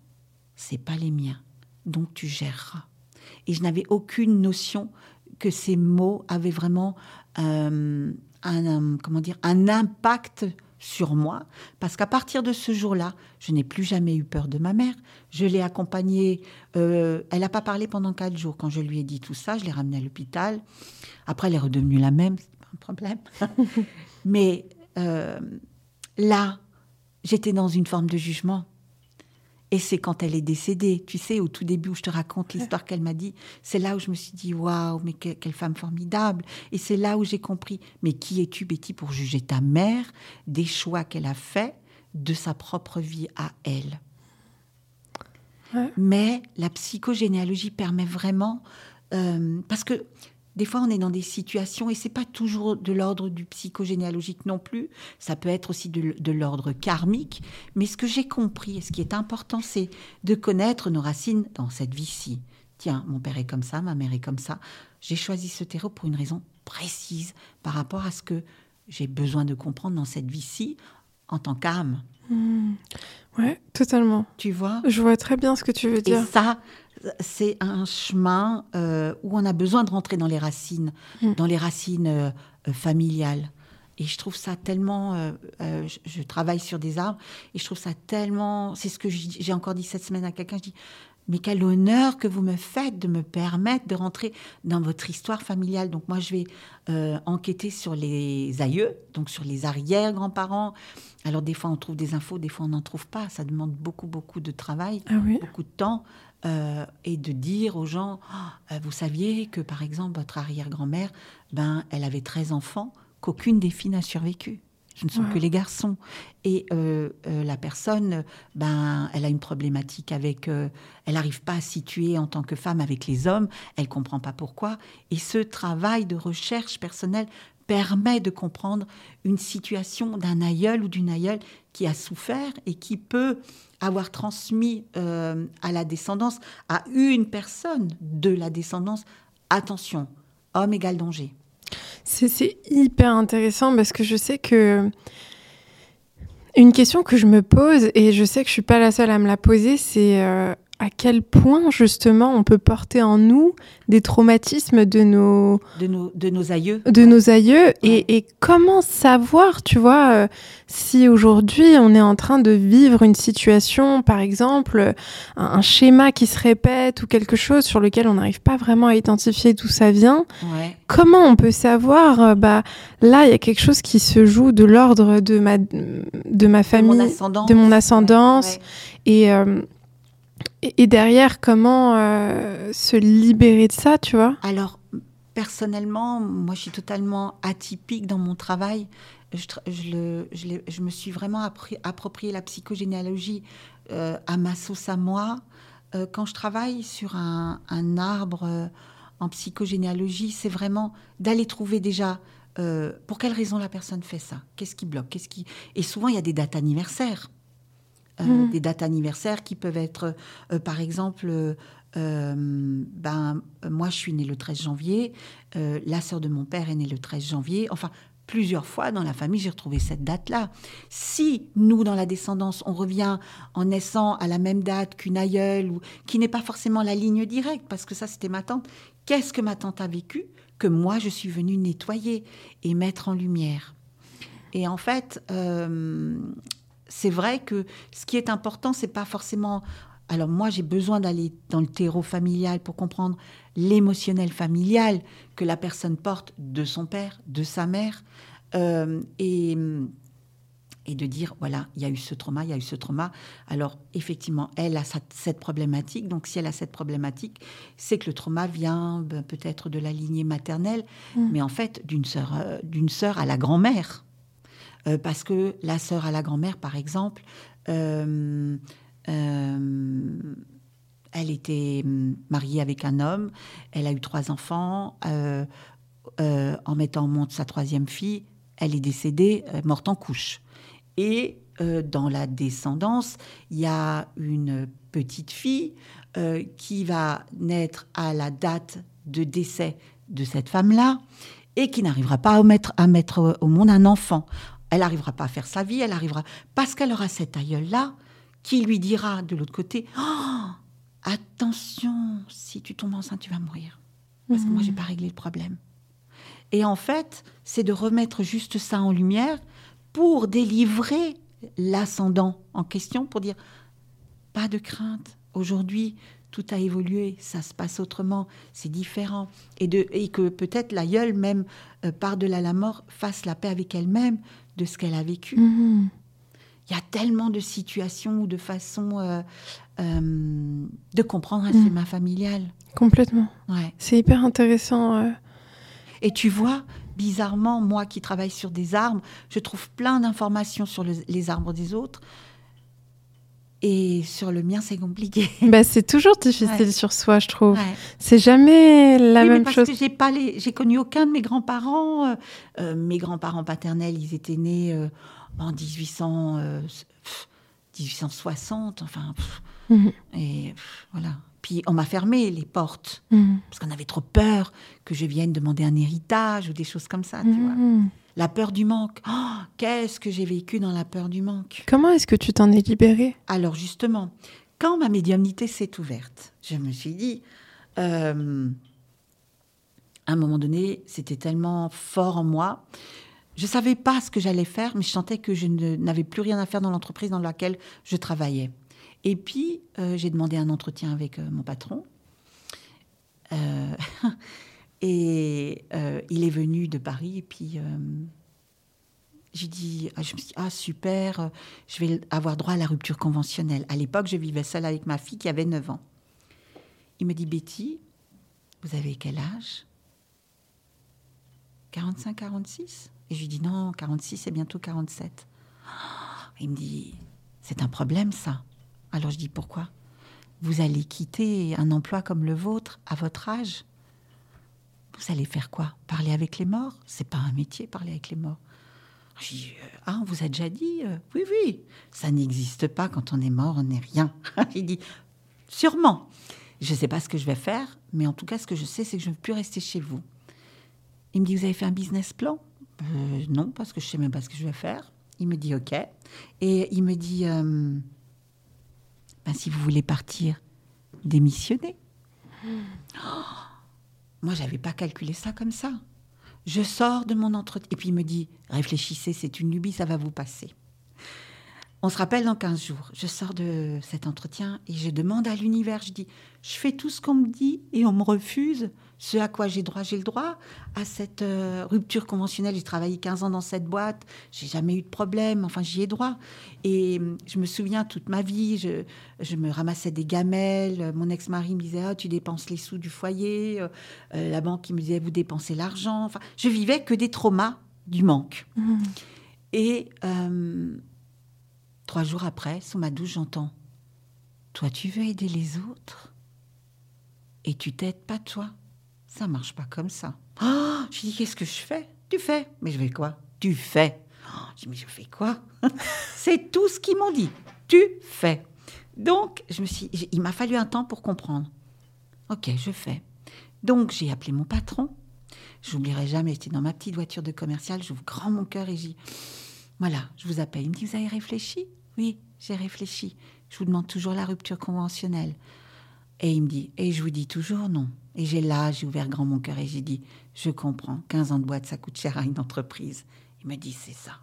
c'est pas les miens, donc tu géreras. Et je n'avais aucune notion que ces mots avaient vraiment euh, un, un, comment dire, un impact sur moi, parce qu'à partir de ce jour-là, je n'ai plus jamais eu peur de ma mère. Je l'ai accompagnée. Euh, elle n'a pas parlé pendant quatre jours. Quand je lui ai dit tout ça, je l'ai ramenée à l'hôpital. Après, elle est redevenue la même, c'est pas un problème. *laughs* Mais euh, là, j'étais dans une forme de jugement. Et c'est quand elle est décédée, tu sais, au tout début où je te raconte l'histoire qu'elle m'a dit, c'est là où je me suis dit, waouh, mais que, quelle femme formidable. Et c'est là où j'ai compris, mais qui es-tu, Betty, pour juger ta mère des choix qu'elle a faits de sa propre vie à elle? Ouais. Mais la psychogénéalogie permet vraiment, euh, parce que des fois, on est dans des situations, et c'est pas toujours de l'ordre du psychogénéalogique non plus, ça peut être aussi de, de l'ordre karmique, mais ce que j'ai compris, et ce qui est important, c'est de connaître nos racines dans cette vie-ci. Tiens, mon père est comme ça, ma mère est comme ça. J'ai choisi ce terreau pour une raison précise par rapport à ce que j'ai besoin de comprendre dans cette vie-ci en tant qu'âme. Mmh. Ouais, totalement. Tu vois? Je vois très bien ce que tu veux dire. Et ça, c'est un chemin euh, où on a besoin de rentrer dans les racines, mmh. dans les racines euh, familiales. Et je trouve ça tellement. Euh, je, je, travaille sur des arbres et je trouve ça tellement. C'est ce que j'ai encore dit cette semaine à quelqu'un. Je dis mais quel honneur que vous me faites de me permettre de rentrer dans votre histoire familiale. Donc moi, je vais euh, enquêter sur les aïeux, donc sur les arrière-grands-parents. Alors des fois, on trouve des infos, des fois, on n'en trouve pas. Ça demande beaucoup, beaucoup de travail, ah oui. beaucoup de temps. Euh, et de dire aux gens, oh, vous saviez que, par exemple, votre arrière-grand-mère, ben, elle avait 13 enfants, qu'aucune des filles n'a survécu ce ne sont ouais. que les garçons. Et euh, euh, la personne, ben, elle a une problématique avec, euh, elle n'arrive pas à situer en tant que femme avec les hommes, elle comprend pas pourquoi. Et ce travail de recherche personnelle permet de comprendre une situation d'un aïeul ou d'une aïeule qui a souffert et qui peut avoir transmis euh, à la descendance, à une personne de la descendance, attention, homme égal danger. C'est hyper intéressant parce que je sais que une question que je me pose, et je sais que je suis pas la seule à me la poser, c'est euh, à quel point justement on peut porter en nous des traumatismes de nos de nos, de nos aïeux de nos aïeux et, et, comment savoir tu vois euh, si aujourd'hui on est en train de vivre une situation par exemple un, un, schéma qui se répète ou quelque chose sur lequel on n'arrive pas vraiment à identifier d'où ça vient ouais. comment on peut savoir euh, bah là il y a quelque chose qui se joue de l'ordre de ma de ma famille de mon ascendance, de mon ascendance Ouais, ouais. et euh, et derrière, comment euh, se libérer de ça, tu vois? Alors, personnellement, moi, je suis totalement atypique dans mon travail. Je, me suis vraiment approprié la psychogénéalogie euh, à ma sauce à moi. Euh, quand je travaille sur un, arbre en psychogénéalogie, c'est vraiment d'aller trouver déjà pour quelle raison la personne fait ça? Qu'est-ce qui bloque? Qu'est-ce qui... Et souvent, il y a des dates anniversaires. Euh, Mm. Des dates anniversaires qui peuvent être, euh, par exemple, euh, ben, moi, je suis née le 13 janvier, euh, la sœur de mon père est née le 13 janvier. Enfin, plusieurs fois dans la famille, j'ai retrouvé cette date-là. Si nous, dans la descendance, on revient en naissant à la même date qu'une aïeule, ou qui n'est pas forcément la ligne directe, parce que ça, c'était ma tante, qu'est-ce que ma tante a vécu que moi, je suis venue nettoyer et mettre en lumière? Et en fait, euh, c'est vrai que ce qui est important, c'est pas forcément. Alors moi, j'ai besoin d'aller dans le terreau familial pour comprendre l'émotionnel familial que la personne porte de son père, de sa mère, euh, et et de dire voilà, il y a eu ce trauma, il y a eu ce trauma. Alors effectivement, elle a cette problématique. Donc si elle a cette problématique, c'est que le trauma vient ben, peut-être de la lignée maternelle, Mm. mais en fait d'une sœur, euh, d'une sœur à la grand-mère. Euh, parce que la sœur à la grand-mère, par exemple, euh, euh, elle était mariée avec un homme, elle a eu trois enfants. en mettant au monde sa troisième fille, elle est décédée, morte en couche. Et dans la descendance, il y a une petite fille qui va naître à la date de décès de cette femme-là et qui n'arrivera pas à mettre au monde un enfant. Elle n'arrivera pas à faire sa vie, elle arrivera parce qu'elle aura cet aïeul-là qui lui dira de l'autre côté Oh, Attention, si tu tombes enceinte, tu vas mourir. Parce que moi, j'ai pas réglé le problème. Et en fait, c'est de remettre juste ça en lumière pour délivrer l'ascendant en question, pour dire pas de crainte. Aujourd'hui, tout a évolué, ça se passe autrement, c'est différent. Et, de, et que peut-être l'aïeul, même euh, par-delà la mort, fasse la paix avec elle-même de ce qu'elle a vécu. Mhm. Il y a tellement de situations ou de façons euh, euh, de comprendre un Mm. schéma familial. Complètement. Ouais. C'est hyper intéressant. euh. Et tu vois, bizarrement, moi qui travaille sur des arbres, je trouve plein d'informations sur le- les arbres des autres. Et sur le mien, c'est compliqué. *laughs* Bah, c'est toujours difficile Ouais. sur soi, je trouve. Ouais. C'est jamais la Oui, mais même parce chose. que j'ai pas les, j'ai connu aucun de mes grands-parents. euh, euh, mes grands-parents paternels, ils étaient nés euh, en 1800, euh, pff, 1860, enfin, pff, Mhm. et pff, voilà. Puis on m'a fermé les portes Mhm. parce qu'on avait trop peur que je vienne demander un héritage ou des choses comme ça. Tu vois. La peur du manque. Oh, qu'est-ce que j'ai vécu dans la peur du manque Comment est-ce que tu t'en es libérée? Alors justement, quand ma médiumnité s'est ouverte, je me suis dit, euh, à un moment donné, c'était tellement fort en moi. Je savais pas ce que j'allais faire, mais je sentais que je ne- n'avais plus rien à faire dans l'entreprise dans laquelle je travaillais. Et puis, euh, j'ai demandé un entretien avec euh, mon patron. *laughs* Et euh, il est venu de Paris, et puis euh, j'ai dit, ah, je me suis ah super, euh, je vais avoir droit à la rupture conventionnelle. À l'époque, je vivais seule avec ma fille qui avait 9 ans. Il me dit, Betty, vous avez quel âge? 45, 46 Et je lui dis, non, 46 et bientôt 47. Il me dit, c'est un problème ça. Alors je dis, pourquoi? Vous allez quitter un emploi comme le vôtre à votre âge? Vous allez faire quoi? Parler avec les morts? C'est pas un métier, parler avec les morts. Euh, ah, on vous a déjà dit euh, Oui, oui, ça n'existe pas. Quand on est mort, on n'est rien. *laughs* J'ai dit, sûrement. Je ne sais pas ce que je vais faire, mais en tout cas, ce que je sais, c'est que je ne veux plus rester chez vous. Il me dit, vous avez fait un business plan? Euh, Non, parce que je ne sais même pas ce que je vais faire. Il me dit, OK. Et il me dit, ben, si vous voulez partir, démissionnez. *gasps* Oh moi, j'avais pas calculé ça comme ça. Je sors de mon entretien. Et puis il me dit, réfléchissez, c'est une lubie, ça va vous passer. On se rappelle dans 15 jours. Je sors de cet entretien et je demande à l'univers, je dis, je fais tout ce qu'on me dit et on me refuse ce à quoi j'ai droit. J'ai le droit à cette euh, rupture conventionnelle. J'ai travaillé 15 ans dans cette boîte, j'ai jamais eu de problème, enfin j'y ai droit. Et euh, je me souviens toute ma vie, je, je me ramassais des gamelles. Mon ex-mari me disait, ah, tu dépenses les sous du foyer. Euh, la banque qui me disait, vous dépensez l'argent. Enfin, je vivais que des traumas du manque. Mmh. Et euh, trois jours après, sous ma douche, j'entends Toi, tu veux aider les autres et tu t'aides pas toi. Ça marche pas comme ça. Oh, je dis Qu'est-ce que je fais? Tu fais? Mais je fais quoi? Tu fais. Oh, je dis Mais je fais quoi? *laughs* C'est tout ce qu'ils m'ont dit. Tu fais. Donc, je me suis, il m'a fallu un temps pour comprendre. Ok, je fais. Donc, j'ai appelé mon patron. J'oublierai jamais, j'étais dans ma petite voiture de commercial, j'ouvre grand mon cœur et j'ai voilà, je vous appelle. Il me dit, vous avez réfléchi? Oui, j'ai réfléchi. Je vous demande toujours la rupture conventionnelle. Et il me dit, et je vous dis toujours non. Et j'ai là, j'ai ouvert grand mon cœur et j'ai dit, je comprends, 15 ans de boîte, ça coûte cher à une entreprise. Il me dit, c'est ça.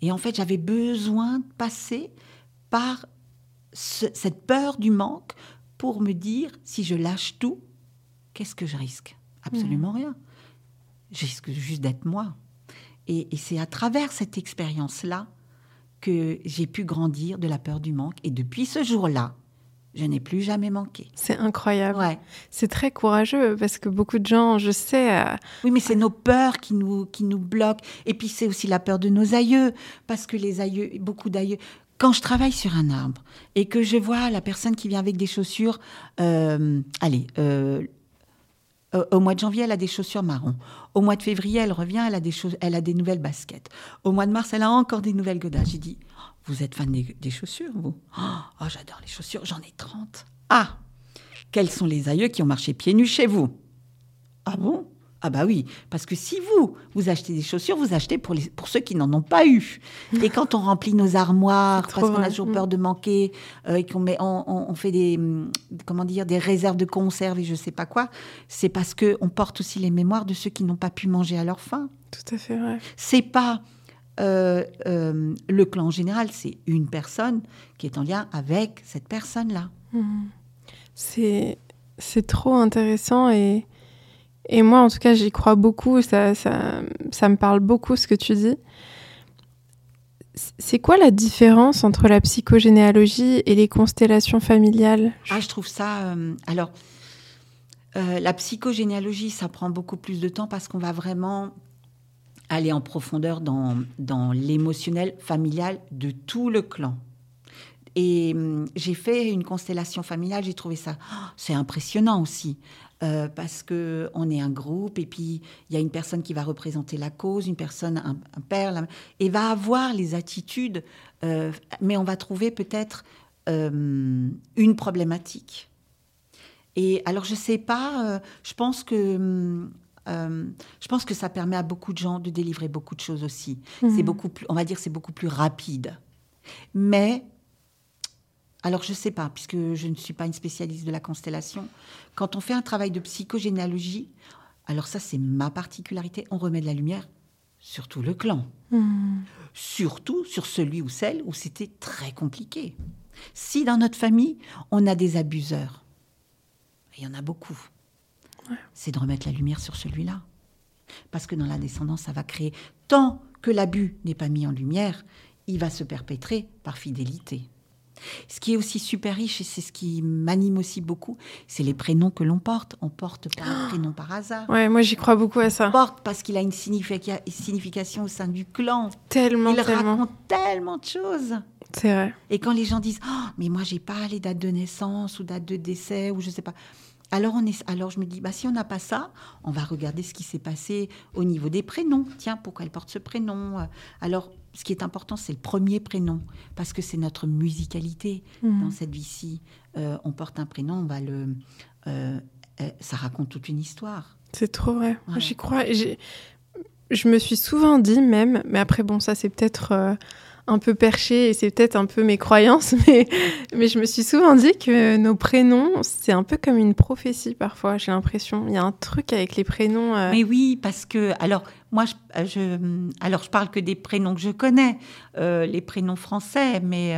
Et en fait, j'avais besoin de passer par ce- cette peur du manque pour me dire, si je lâche tout, qu'est-ce que je risque? Absolument rien. Je risque juste d'être moi. Et, et c'est à travers cette expérience-là que j'ai pu grandir de la peur du manque. Et depuis ce jour-là, je n'ai plus jamais manqué. C'est incroyable. Ouais. C'est très courageux parce que beaucoup de gens, je sais, euh, Oui, mais c'est nos peurs qui nous, qui nous bloquent. Et puis c'est aussi la peur de nos aïeux, parce que les aïeux, beaucoup d'aïeux. Quand je travaille sur un arbre et que je vois la personne qui vient avec des chaussures, euh, allez, euh, au mois de janvier, elle a des chaussures marron. Au mois de février, elle revient, elle a des, elle a des nouvelles baskets. Au mois de mars, elle a encore des nouvelles godasses. J'ai dit, vous êtes fan des, des chaussures, vous? Oh, j'adore les chaussures, j'en ai 30. Ah, quels sont les aïeux qui ont marché pieds nus chez vous? Ah bon? Ah bah oui, parce que si vous, vous achetez des chaussures, vous achetez pour, les, pour ceux qui n'en ont pas eu. Et quand on remplit nos armoires, parce qu'on a toujours Mm. peur de manquer, euh, et qu'on met, on, fait des, comment dire, des réserves de conserve et je sais pas quoi, c'est parce que on porte aussi les mémoires de ceux qui n'ont pas pu manger à leur faim. tout à fait vrai. C'est pas euh, euh, le clan en général, c'est une personne qui est en lien avec cette personne-là. Mhm. C'est c'est trop intéressant et et moi en tout cas j'y crois beaucoup. Ça ça ça me parle beaucoup ce que tu dis. C'est quoi la différence entre la psychogénéalogie et les constellations familiales? Ah, je trouve ça. euh, alors, euh, la psychogénéalogie, ça prend beaucoup plus de temps parce qu'on va vraiment aller en profondeur dans, dans l'émotionnel familial de tout le clan. Et hum, j'ai fait une constellation familiale, j'ai trouvé ça, oh, c'est impressionnant aussi, euh, parce que on est un groupe et puis il y a une personne qui va représenter la cause, une personne, un, père, et va avoir les attitudes, euh, mais on va trouver peut-être euh, une problématique. Et alors je sais pas, je pense que hum, euh, je pense que ça permet à beaucoup de gens de délivrer beaucoup de choses aussi. C'est Mhm. beaucoup plus, on va dire, c'est beaucoup plus rapide. Mais alors je sais pas, puisque je ne suis pas une spécialiste de la constellation. Quand on fait un travail de psychogénéalogie, alors ça c'est ma particularité, on remet de la lumière sur tout le clan Mhm. surtout sur celui ou celle où c'était très compliqué. Si dans notre famille, on a des abuseurs, il y en a beaucoup, c'est de remettre la lumière sur celui-là. Parce que dans la descendance, ça va créer, tant que l'abus n'est pas mis en lumière, il va se perpétrer par fidélité. Ce qui est aussi super riche, et c'est ce qui m'anime aussi beaucoup, c'est les prénoms que l'on porte. On porte pas un prénom par hasard. Ouais, moi j'y crois beaucoup à ça. On porte parce qu'il a une significa- signification au sein du clan. Tellement, Il tellement. raconte tellement de choses. C'est vrai. Et quand les gens disent Oh, mais moi, j'ai pas les dates de naissance ou dates de décès ou je sais pas. Alors, on est, alors je me dis, bah, si on n'a pas ça, on va regarder ce qui s'est passé au niveau des prénoms. Tiens, pourquoi elle porte ce prénom Alors, ce qui est important, c'est le premier prénom, parce que c'est notre musicalité Mhm. dans cette vie-ci. Euh, on porte un prénom, on va le, euh, euh, ça raconte toute une histoire. C'est trop vrai. Ouais. J'y crois. Je me suis souvent dit même, mais après bon, ça c'est peut-être euh, un peu perché et c'est peut-être un peu mes croyances, *laughs* mais, je me suis souvent dit que nos prénoms, c'est un peu comme une prophétie parfois, j'ai l'impression. Il y a un truc avec les prénoms. euh, Mais oui, parce que alors moi, je, alors je parle que des prénoms que je connais, euh, les prénoms français, mais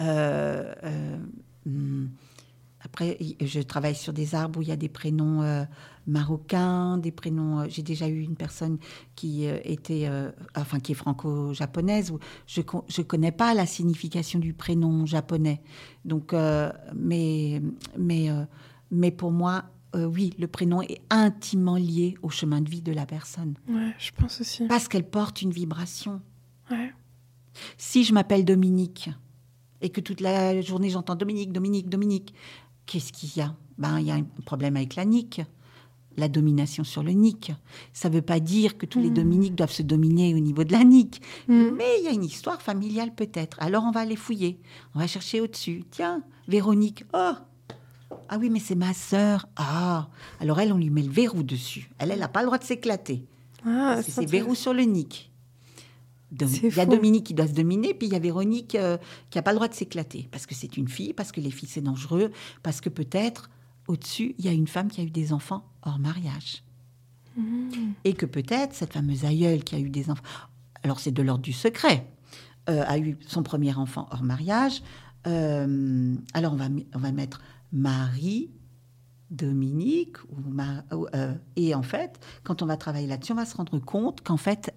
euh, hum, après je travaille sur des arbres où il y a des prénoms marocains, des prénoms. euh, J'ai déjà eu une personne qui euh, était, euh, enfin qui est franco-japonaise où je je connais pas la signification du prénom japonais. Donc, mais mais mais pour moi, euh, oui, le prénom est intimement lié au chemin de vie de la personne. Ouais, je pense aussi. Parce qu'elle porte une vibration. Ouais. Si je m'appelle Dominique et que toute la journée j'entends Dominique, Dominique, Dominique, qu'est-ce qu'il y a? Ben, il y a un problème avec la nique, la domination sur le nique. Ça ne veut pas dire que tous les Mhm. Dominiques doivent se dominer au niveau de la nique. Mm. Mais il y a une histoire familiale peut-être. Alors on va aller fouiller. On va chercher au-dessus. Tiens, Véronique. Oh Ah oui, mais c'est ma sœur. Ah Alors elle, on lui met le verrou dessus. Elle, elle n'a pas le droit de s'éclater. Ah, c'est verrou sur le C'est Il y a. Dominique qui doit se dominer, puis il y a Véronique euh, qui n'a pas le droit de s'éclater. Parce que c'est une fille, parce que les filles c'est dangereux, parce que peut-être au-dessus, il y a une femme qui a eu des enfants hors mariage. Mm. Et que peut-être cette fameuse aïeule qui a eu des enfants, alors c'est de l'ordre du secret, euh, a eu son premier enfant hors mariage. Euh, alors on va, on va mettre Marie, Dominique, ou euh, et en fait, quand on va travailler là-dessus, on va se rendre compte qu'en fait,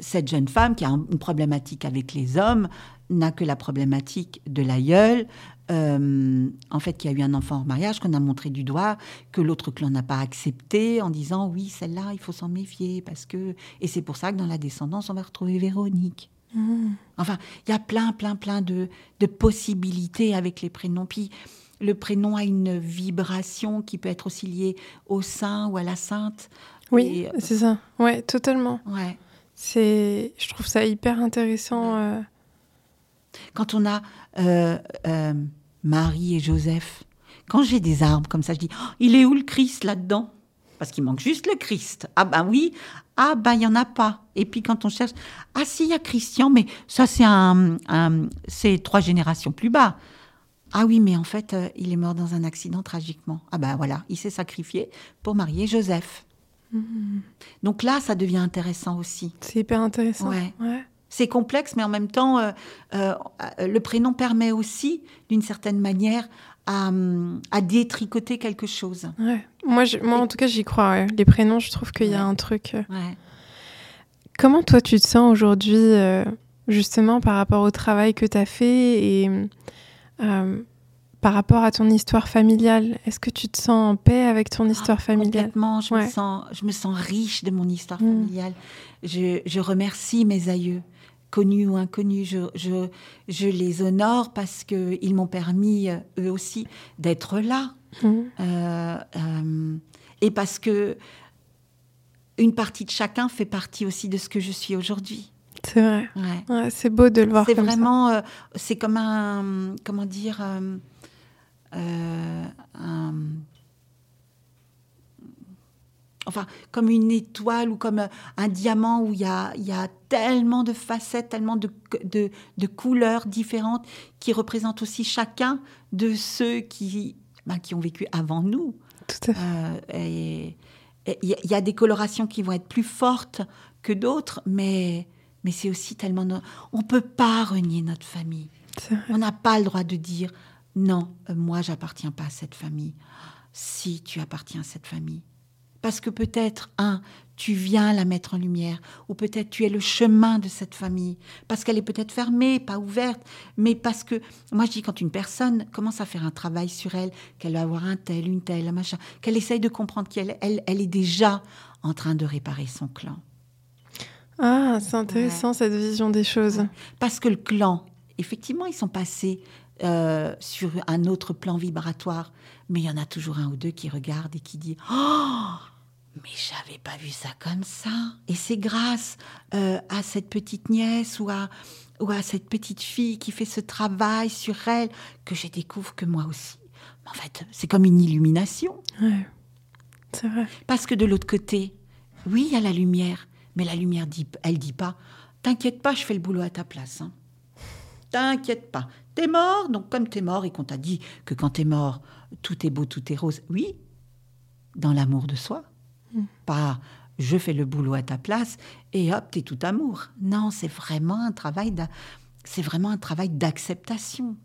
cette jeune femme qui a un- une problématique avec les hommes n'a que la problématique de l'aïeul, euh, en fait, qui a eu un enfant hors mariage, qu'on a montré du doigt, que l'autre clan n'a pas accepté, en disant oui, celle-là, il faut s'en méfier, parce que. Et c'est pour ça que dans la descendance, on va retrouver Véronique. Mm. Enfin, il y a plein, plein, plein de, de possibilités avec les prénoms. Puis, le prénom a une vibration qui peut être aussi liée au saint ou à la sainte. Oui, euh, c'est ça. Ouais, totalement. Ouais. C'est, je trouve ça hyper intéressant. euh, Quand on a euh, Marie et Joseph, quand j'ai des arbres comme ça, je dis Oh, il est où le Christ là-dedans? Parce qu'il manque juste le Christ. Ah ben oui, ah ben il y en a pas. Et puis quand on cherche, ah si il y a Christian, mais ça c'est un, un- c'est trois générations plus bas. Ah oui, mais en fait, euh, il est mort dans un accident tragiquement. Ah ben voilà, il s'est sacrifié pour marier Joseph. Donc là, ça devient intéressant aussi. C'est hyper intéressant. Ouais. ouais. C'est complexe, mais en même temps, euh, euh, le prénom permet aussi, d'une certaine manière, à, hum, à détricoter quelque chose. Ouais. Moi, je- moi, en tout cas, j'y crois. ouais. Les prénoms, je trouve qu'il y a un truc. euh. Comment toi, tu te sens aujourd'hui, euh, justement, par rapport au travail que tu as fait et par rapport à ton histoire familiale? Est-ce que tu te sens en paix avec ton histoire familiale? Complètement, je, Ouais. me sens, je me sens riche de mon histoire Mm. familiale. Je, je remercie mes aïeux, connus ou inconnus. Je, je, je les honore parce qu'ils m'ont permis, euh, eux aussi, d'être là. Mhm. Euh, euh, et parce que une partie de chacun fait partie aussi de ce que je suis aujourd'hui. C'est vrai. Ouais. Ouais, c'est beau de le voir C'est vraiment, euh, c'est comme un, comment dire, un- enfin, comme une étoile ou comme euh, un diamant où il y a, il y a tellement de facettes, tellement de, de, de couleurs différentes qui représentent aussi chacun de ceux qui, ben, qui ont vécu avant nous. Tout à fait. Euh, et il y, a- il y a des colorations qui vont être plus fortes que d'autres, mais, mais c'est aussi tellement... no- On ne peut pas renier notre famille. On n'a pas le droit de dire non, euh, moi j'appartiens pas à cette famille. Si tu appartiens à cette famille. Parce que peut-être, un, tu viens la mettre en lumière, ou peut-être tu es le chemin de cette famille, parce qu'elle est peut-être fermée, pas ouverte, mais parce que, moi je dis, quand une personne commence à faire un travail sur elle, qu'elle va avoir un tel, une telle, un machin, qu'elle essaye de comprendre qu'elle elle, elle est déjà en train de réparer son clan. Ah, c'est intéressant cette vision des choses. Parce que le clan, effectivement, ils sont passés euh, sur un autre plan vibratoire. Mais il y en a toujours un ou deux qui regardent et qui disent Oh, mais j'avais pas vu ça comme ça. Et c'est grâce euh, à cette petite nièce ou à, ou à cette petite fille qui fait ce travail sur elle que je découvre que moi aussi. En fait, c'est comme une illumination. Ouais. C'est vrai. Parce que de l'autre côté, oui, il y a la lumière, mais la lumière dit, elle dit pas T'inquiète pas, je fais le boulot à ta place. Hein. T'inquiète pas. T'es mort, donc comme t'es mort et qu'on t'a dit que quand t'es mort, tout est beau, tout est rose. Oui, dans l'amour de soi. Mm. Pas je fais le boulot à ta place et hop, t'es tout amour. Non, c'est vraiment un travail c'est vraiment un travail d'acceptation.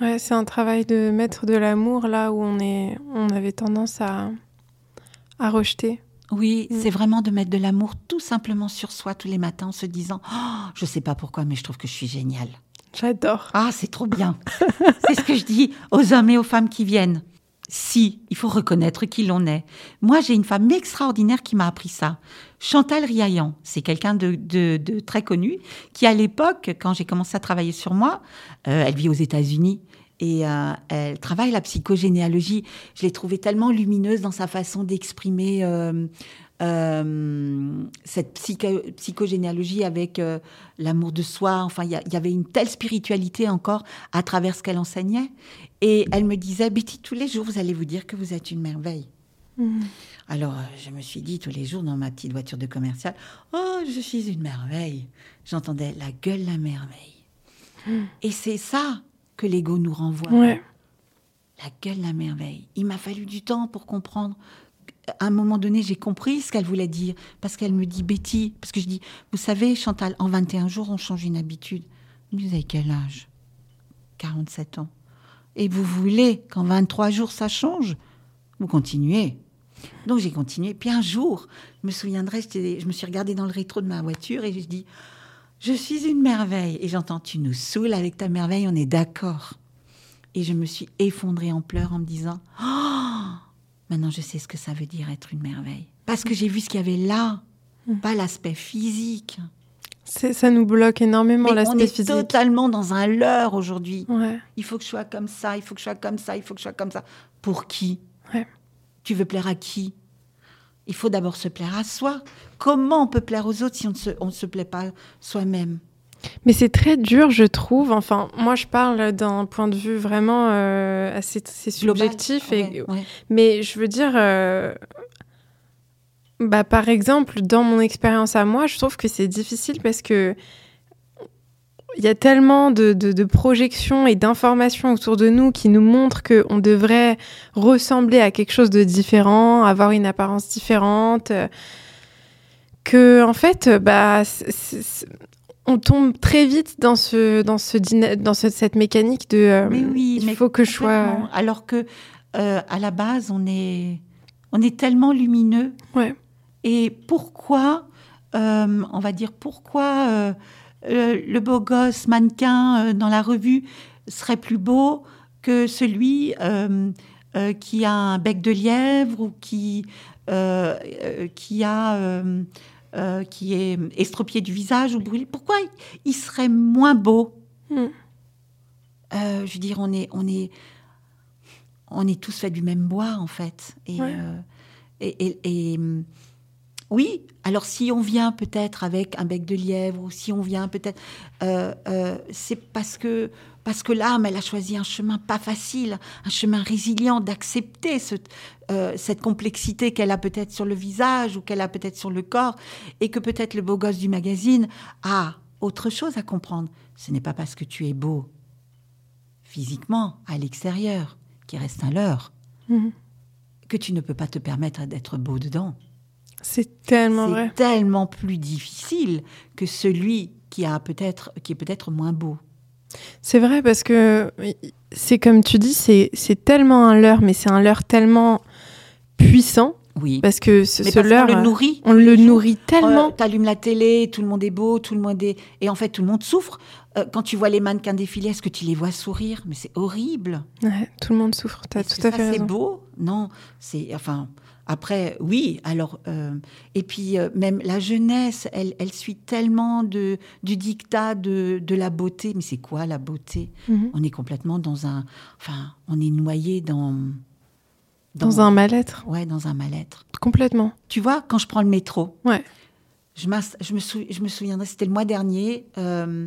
Ouais, c'est un travail de mettre de l'amour là où on est, on avait tendance à, à rejeter. Oui, Mm. c'est vraiment de mettre de l'amour tout simplement sur soi tous les matins en se disant oh, je sais pas pourquoi mais je trouve que je suis géniale. J'adore. Ah, c'est trop bien. *laughs* c'est ce que je dis aux hommes et aux femmes qui viennent. Si, il faut reconnaître qui l'on est. Moi, j'ai une femme extraordinaire qui m'a appris ça. Chantal Riaillan, c'est quelqu'un de, très connu, qui à l'époque, quand j'ai commencé à travailler sur moi, euh, elle vit aux États-Unis et euh, elle travaille la psychogénéalogie. Je l'ai trouvée tellement lumineuse dans sa façon d'exprimer euh, euh, cette psycho- psychogénéalogie avec euh, l'amour de soi. Enfin, il y, avait une telle spiritualité encore à travers ce qu'elle enseignait. Et elle me disait, Betty, tous les jours, vous allez vous dire que vous êtes une merveille. Mm. Alors, euh, je me suis dit tous les jours dans ma petite voiture de commercial, oh, je suis une merveille. J'entendais la gueule, la merveille. Et c'est ça que l'ego nous renvoie. Ouais. La gueule, la merveille. Il m'a fallu du temps pour comprendre. À un moment donné, j'ai compris ce qu'elle voulait dire. Parce qu'elle me dit, Betty, parce que je dis, vous savez, Chantal, en 21 jours, on change une habitude. Vous avez quel âge? 47 ans. Et vous voulez qu'en 23 jours, ça change? Vous continuez. Donc j'ai continué. Puis un jour, je me souviendrai, je me suis regardée dans le rétro de ma voiture et je dis, je suis une merveille. Et j'entends, tu nous saoules avec ta merveille, on est d'accord. Et je me suis effondrée en pleurs en me disant, oh, maintenant je sais ce que ça veut dire être une merveille. Parce que j'ai vu ce qu'il y avait là, pas l'aspect physique. C'est- Ça nous bloque énormément Mais on l'aspect est physique. totalement dans un leurre aujourd'hui. Ouais. Il faut que je sois comme ça, il faut que je sois comme ça, il faut que je sois comme ça. Pour qui Ouais. Tu veux plaire à qui? Il faut d'abord se plaire à soi. Comment on peut plaire aux autres si on ne se, on ne se plaît pas soi-même? Mais c'est très dur, je trouve. Enfin, moi, je parle d'un point de vue vraiment euh, assez, assez Global. subjectif. Et, Ouais, ouais. Mais je veux dire, euh, bah, par exemple, dans mon expérience à moi, je trouve que c'est difficile parce que il y a tellement de, de- de projections et d'informations autour de nous qui nous montrent qu'on devrait ressembler à quelque chose de différent, avoir une apparence différente, euh, que en fait, bah, on tombe très vite dans ce, dans ce, dans ce- cette mécanique de. euh, Mais oui, il mais faut que je sois. Alors que euh, à la base, on est, on est tellement lumineux. Ouais. Et pourquoi, euh, on va dire, pourquoi le beau gosse mannequin dans la revue serait plus beau que celui qui a un bec de lièvre ou qui, qui a... euh, qui est estropié du visage ou brûlé, pourquoi il serait moins beau Hmm. Euh, Je veux dire, on est, on est, on est tous faits du même bois en fait. Et, Ouais. euh, et, et- et, hum, oui, alors si on vient peut-être avec un bec de lièvre ou si on vient peut-être, c'est parce que parce que l'âme, elle a choisi un chemin pas facile, un chemin résilient d'accepter ce- euh, cette complexité qu'elle a peut-être sur le visage ou qu'elle a peut-être sur le corps et que peut-être le beau gosse du magazine a autre chose à comprendre. Ce n'est pas parce que tu es beau physiquement à l'extérieur, qui reste un leurre, Mhm. que tu ne peux pas te permettre d'être beau dedans. C'est tellement C'est vrai. tellement plus difficile que celui qui a peut-être qui est peut-être moins beau. C'est vrai parce que c'est comme tu dis, c'est c'est tellement un leurre, mais c'est un leurre tellement puissant Oui. Parce que ce, Mais ce parce qu'on leurre, le euh, nourrit. on le nourrit tellement. Euh, T'allumes la télé, tout le monde est beau, tout le monde est. Et en fait, tout le monde souffre. Euh, quand tu vois les mannequins défiler, est-ce que tu les vois sourire? Mais c'est horrible. Ouais, tout le monde souffre. T'as tout à ça, fait C'est beau? Non, c'est. Enfin. Après, oui, alors. euh, et puis, euh, même la jeunesse, elle, elle suit tellement de, du dictat de, de la beauté. Mais c'est quoi la beauté? Mhm. On est complètement dans un. Enfin, on est noyé dans. Dans un mal-être, Ouais, dans un mal-être. complètement. Tu vois, quand je prends le métro, Ouais. je, je, me, sou- je me souviendrai, c'était le mois dernier, euh,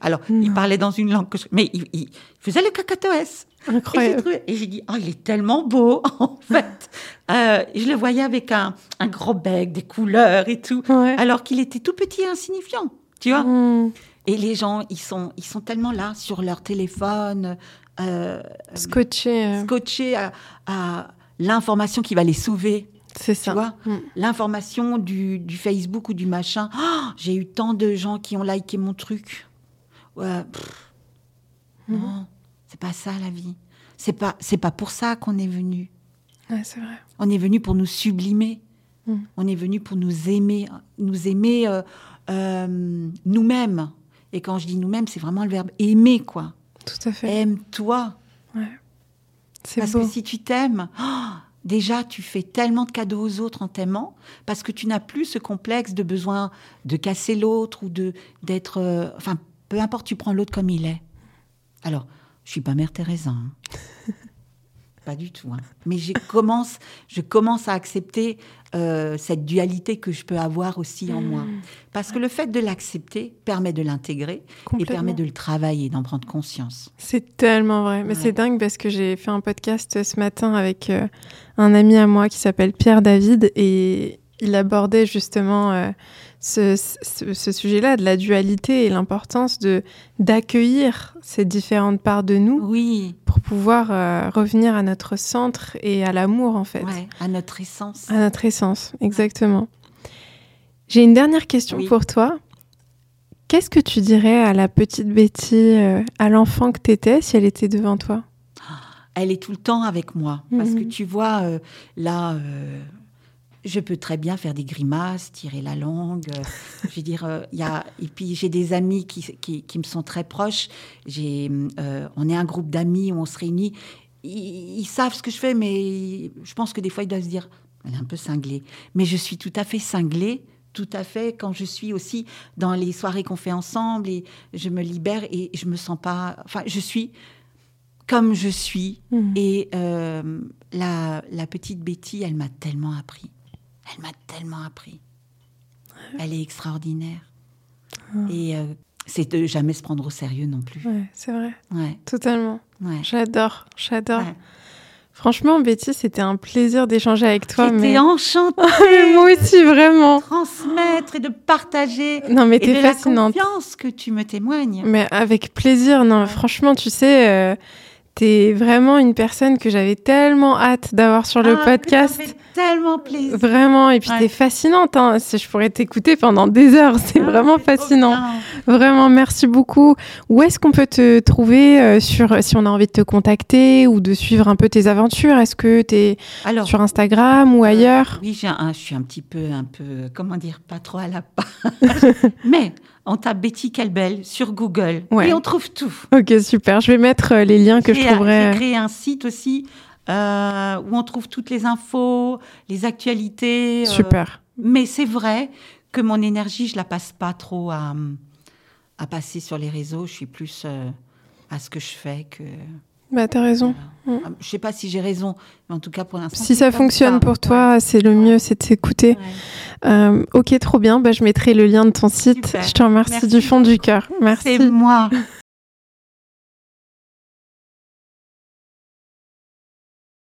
Alors, mmh. il parlait dans une langue que je... Mais il, faisait le cacatoès. Incroyable. Et j'ai dit, ah, oh, il est tellement beau, *laughs* en fait. Euh, je le voyais avec un, un, gros bec, des couleurs et tout, alors qu'il était tout petit et insignifiant, tu vois. Mmh. Et les gens, ils sont, ils sont tellement là sur leur téléphone, euh, scotchés, euh. scotchés à l'information qui va les sauver c'est tu ça. vois. Mm. L'information du, du Facebook ou du machin. Oh, j'ai eu tant de gens qui ont liké mon truc. Ouais, pff. Mhm. Non, c'est pas ça la vie. C'est pas, c'est pas pour ça qu'on est venu. Ouais, c'est vrai. On est venu pour nous sublimer. Mhm. On est venu pour nous aimer, nous aimer euh, euh, nous-mêmes. Et quand je dis nous-mêmes, c'est vraiment le verbe aimer, quoi. Tout à fait. Aime-toi. C'est Parce beau. que si tu t'aimes, oh, déjà, tu fais tellement de cadeaux aux autres en t'aimant, parce que tu n'as plus ce complexe de besoin de casser l'autre ou de d'être. euh, enfin, peu importe, tu prends l'autre comme il est. Alors, je suis pas Mère Teresa. hein. *laughs* pas du tout. hein. Mais je commence, je commence à accepter euh, cette dualité que je peux avoir aussi en moi. Mmh. Parce que le fait de l'accepter permet de l'intégrer et permet de le travailler, d'en prendre conscience. C'est tellement vrai. Mais Ouais. c'est dingue parce que j'ai fait un podcast ce matin avec euh, un ami à moi qui s'appelle Pierre David et il abordait justement euh, ce, ce- ce sujet-là de la dualité et l'importance de d'accueillir ces différentes parts de nous Oui, pour pouvoir euh, revenir à notre centre et à l'amour en fait, ouais, à notre essence. à notre essence, exactement. J'ai une dernière question Oui. pour toi. Qu'est-ce que tu dirais à la petite Betty, euh, à l'enfant que tu étais, si elle était devant toi? Elle est tout le temps avec moi. Parce que Mhm. tu vois, là, je peux très bien faire des grimaces, tirer la langue. euh, je veux dire, euh, y a... Et puis, j'ai des amis qui, qui, qui me sont très proches. J'ai, euh, on est un groupe d'amis où on se réunit. Ils, ils savent ce que je fais, mais je pense que des fois, ils doivent se dire, elle est un peu cinglée. Mais je suis tout à fait cinglée. Tout à fait, quand je suis aussi dans les soirées qu'on fait ensemble et je me libère et je me sens pas. Enfin, je suis comme je suis. Mhm. Et euh, la, la petite Betty, elle m'a tellement appris. Elle m'a tellement appris. Elle est extraordinaire. Ah. Et euh, c'est de jamais se prendre au sérieux non plus. Ouais, c'est vrai, Ouais, totalement. ouais. J'adore, j'adore. Franchement, Betty, c'était un plaisir d'échanger avec toi. J'étais Mais... enchantée *laughs* moi aussi, vraiment. de transmettre et de partager. Non, mais t'es de la fascinante. confiance que tu me témoignes. Mais avec plaisir. Non, franchement, tu sais, euh, t'es vraiment une personne que j'avais tellement hâte d'avoir sur le Ah, podcast. Ça fait tellement plaisir. Vraiment, et puis Ouais. t'es fascinante. Hein. Je pourrais t'écouter pendant des heures. *laughs* C'est Ah, vraiment fascinant. Vraiment, merci beaucoup. Où est-ce qu'on peut te trouver euh, sur si on a envie de te contacter ou de suivre un peu tes aventures? Est-ce que tu es Alors, sur Instagram ou ailleurs? Oui, j'ai un, je suis un petit peu, un peu, comment dire, pas trop à la page. *laughs* *laughs* Mais on tape Betty Calbel sur Google Ouais. et on trouve tout. Ok, super. Je vais mettre euh, les liens que je J'ai- J'ai trouverai. créé un site aussi euh, où on trouve toutes les infos, les actualités. euh, Super. mais c'est vrai que mon énergie, je la passe pas trop à, à passer sur les réseaux. Je suis plus euh, à ce que je fais que. Bah, t'as raison. Euh, Je sais pas si j'ai raison, mais en tout cas pour l'instant. Si ça fonctionne ça. pour toi, c'est le mieux, c'est de s'écouter. Ouais. Euh, ok, trop bien. Bah, je mettrai le lien de ton site. Super. Je te remercie Merci du fond du cœur. Merci. C'est moi.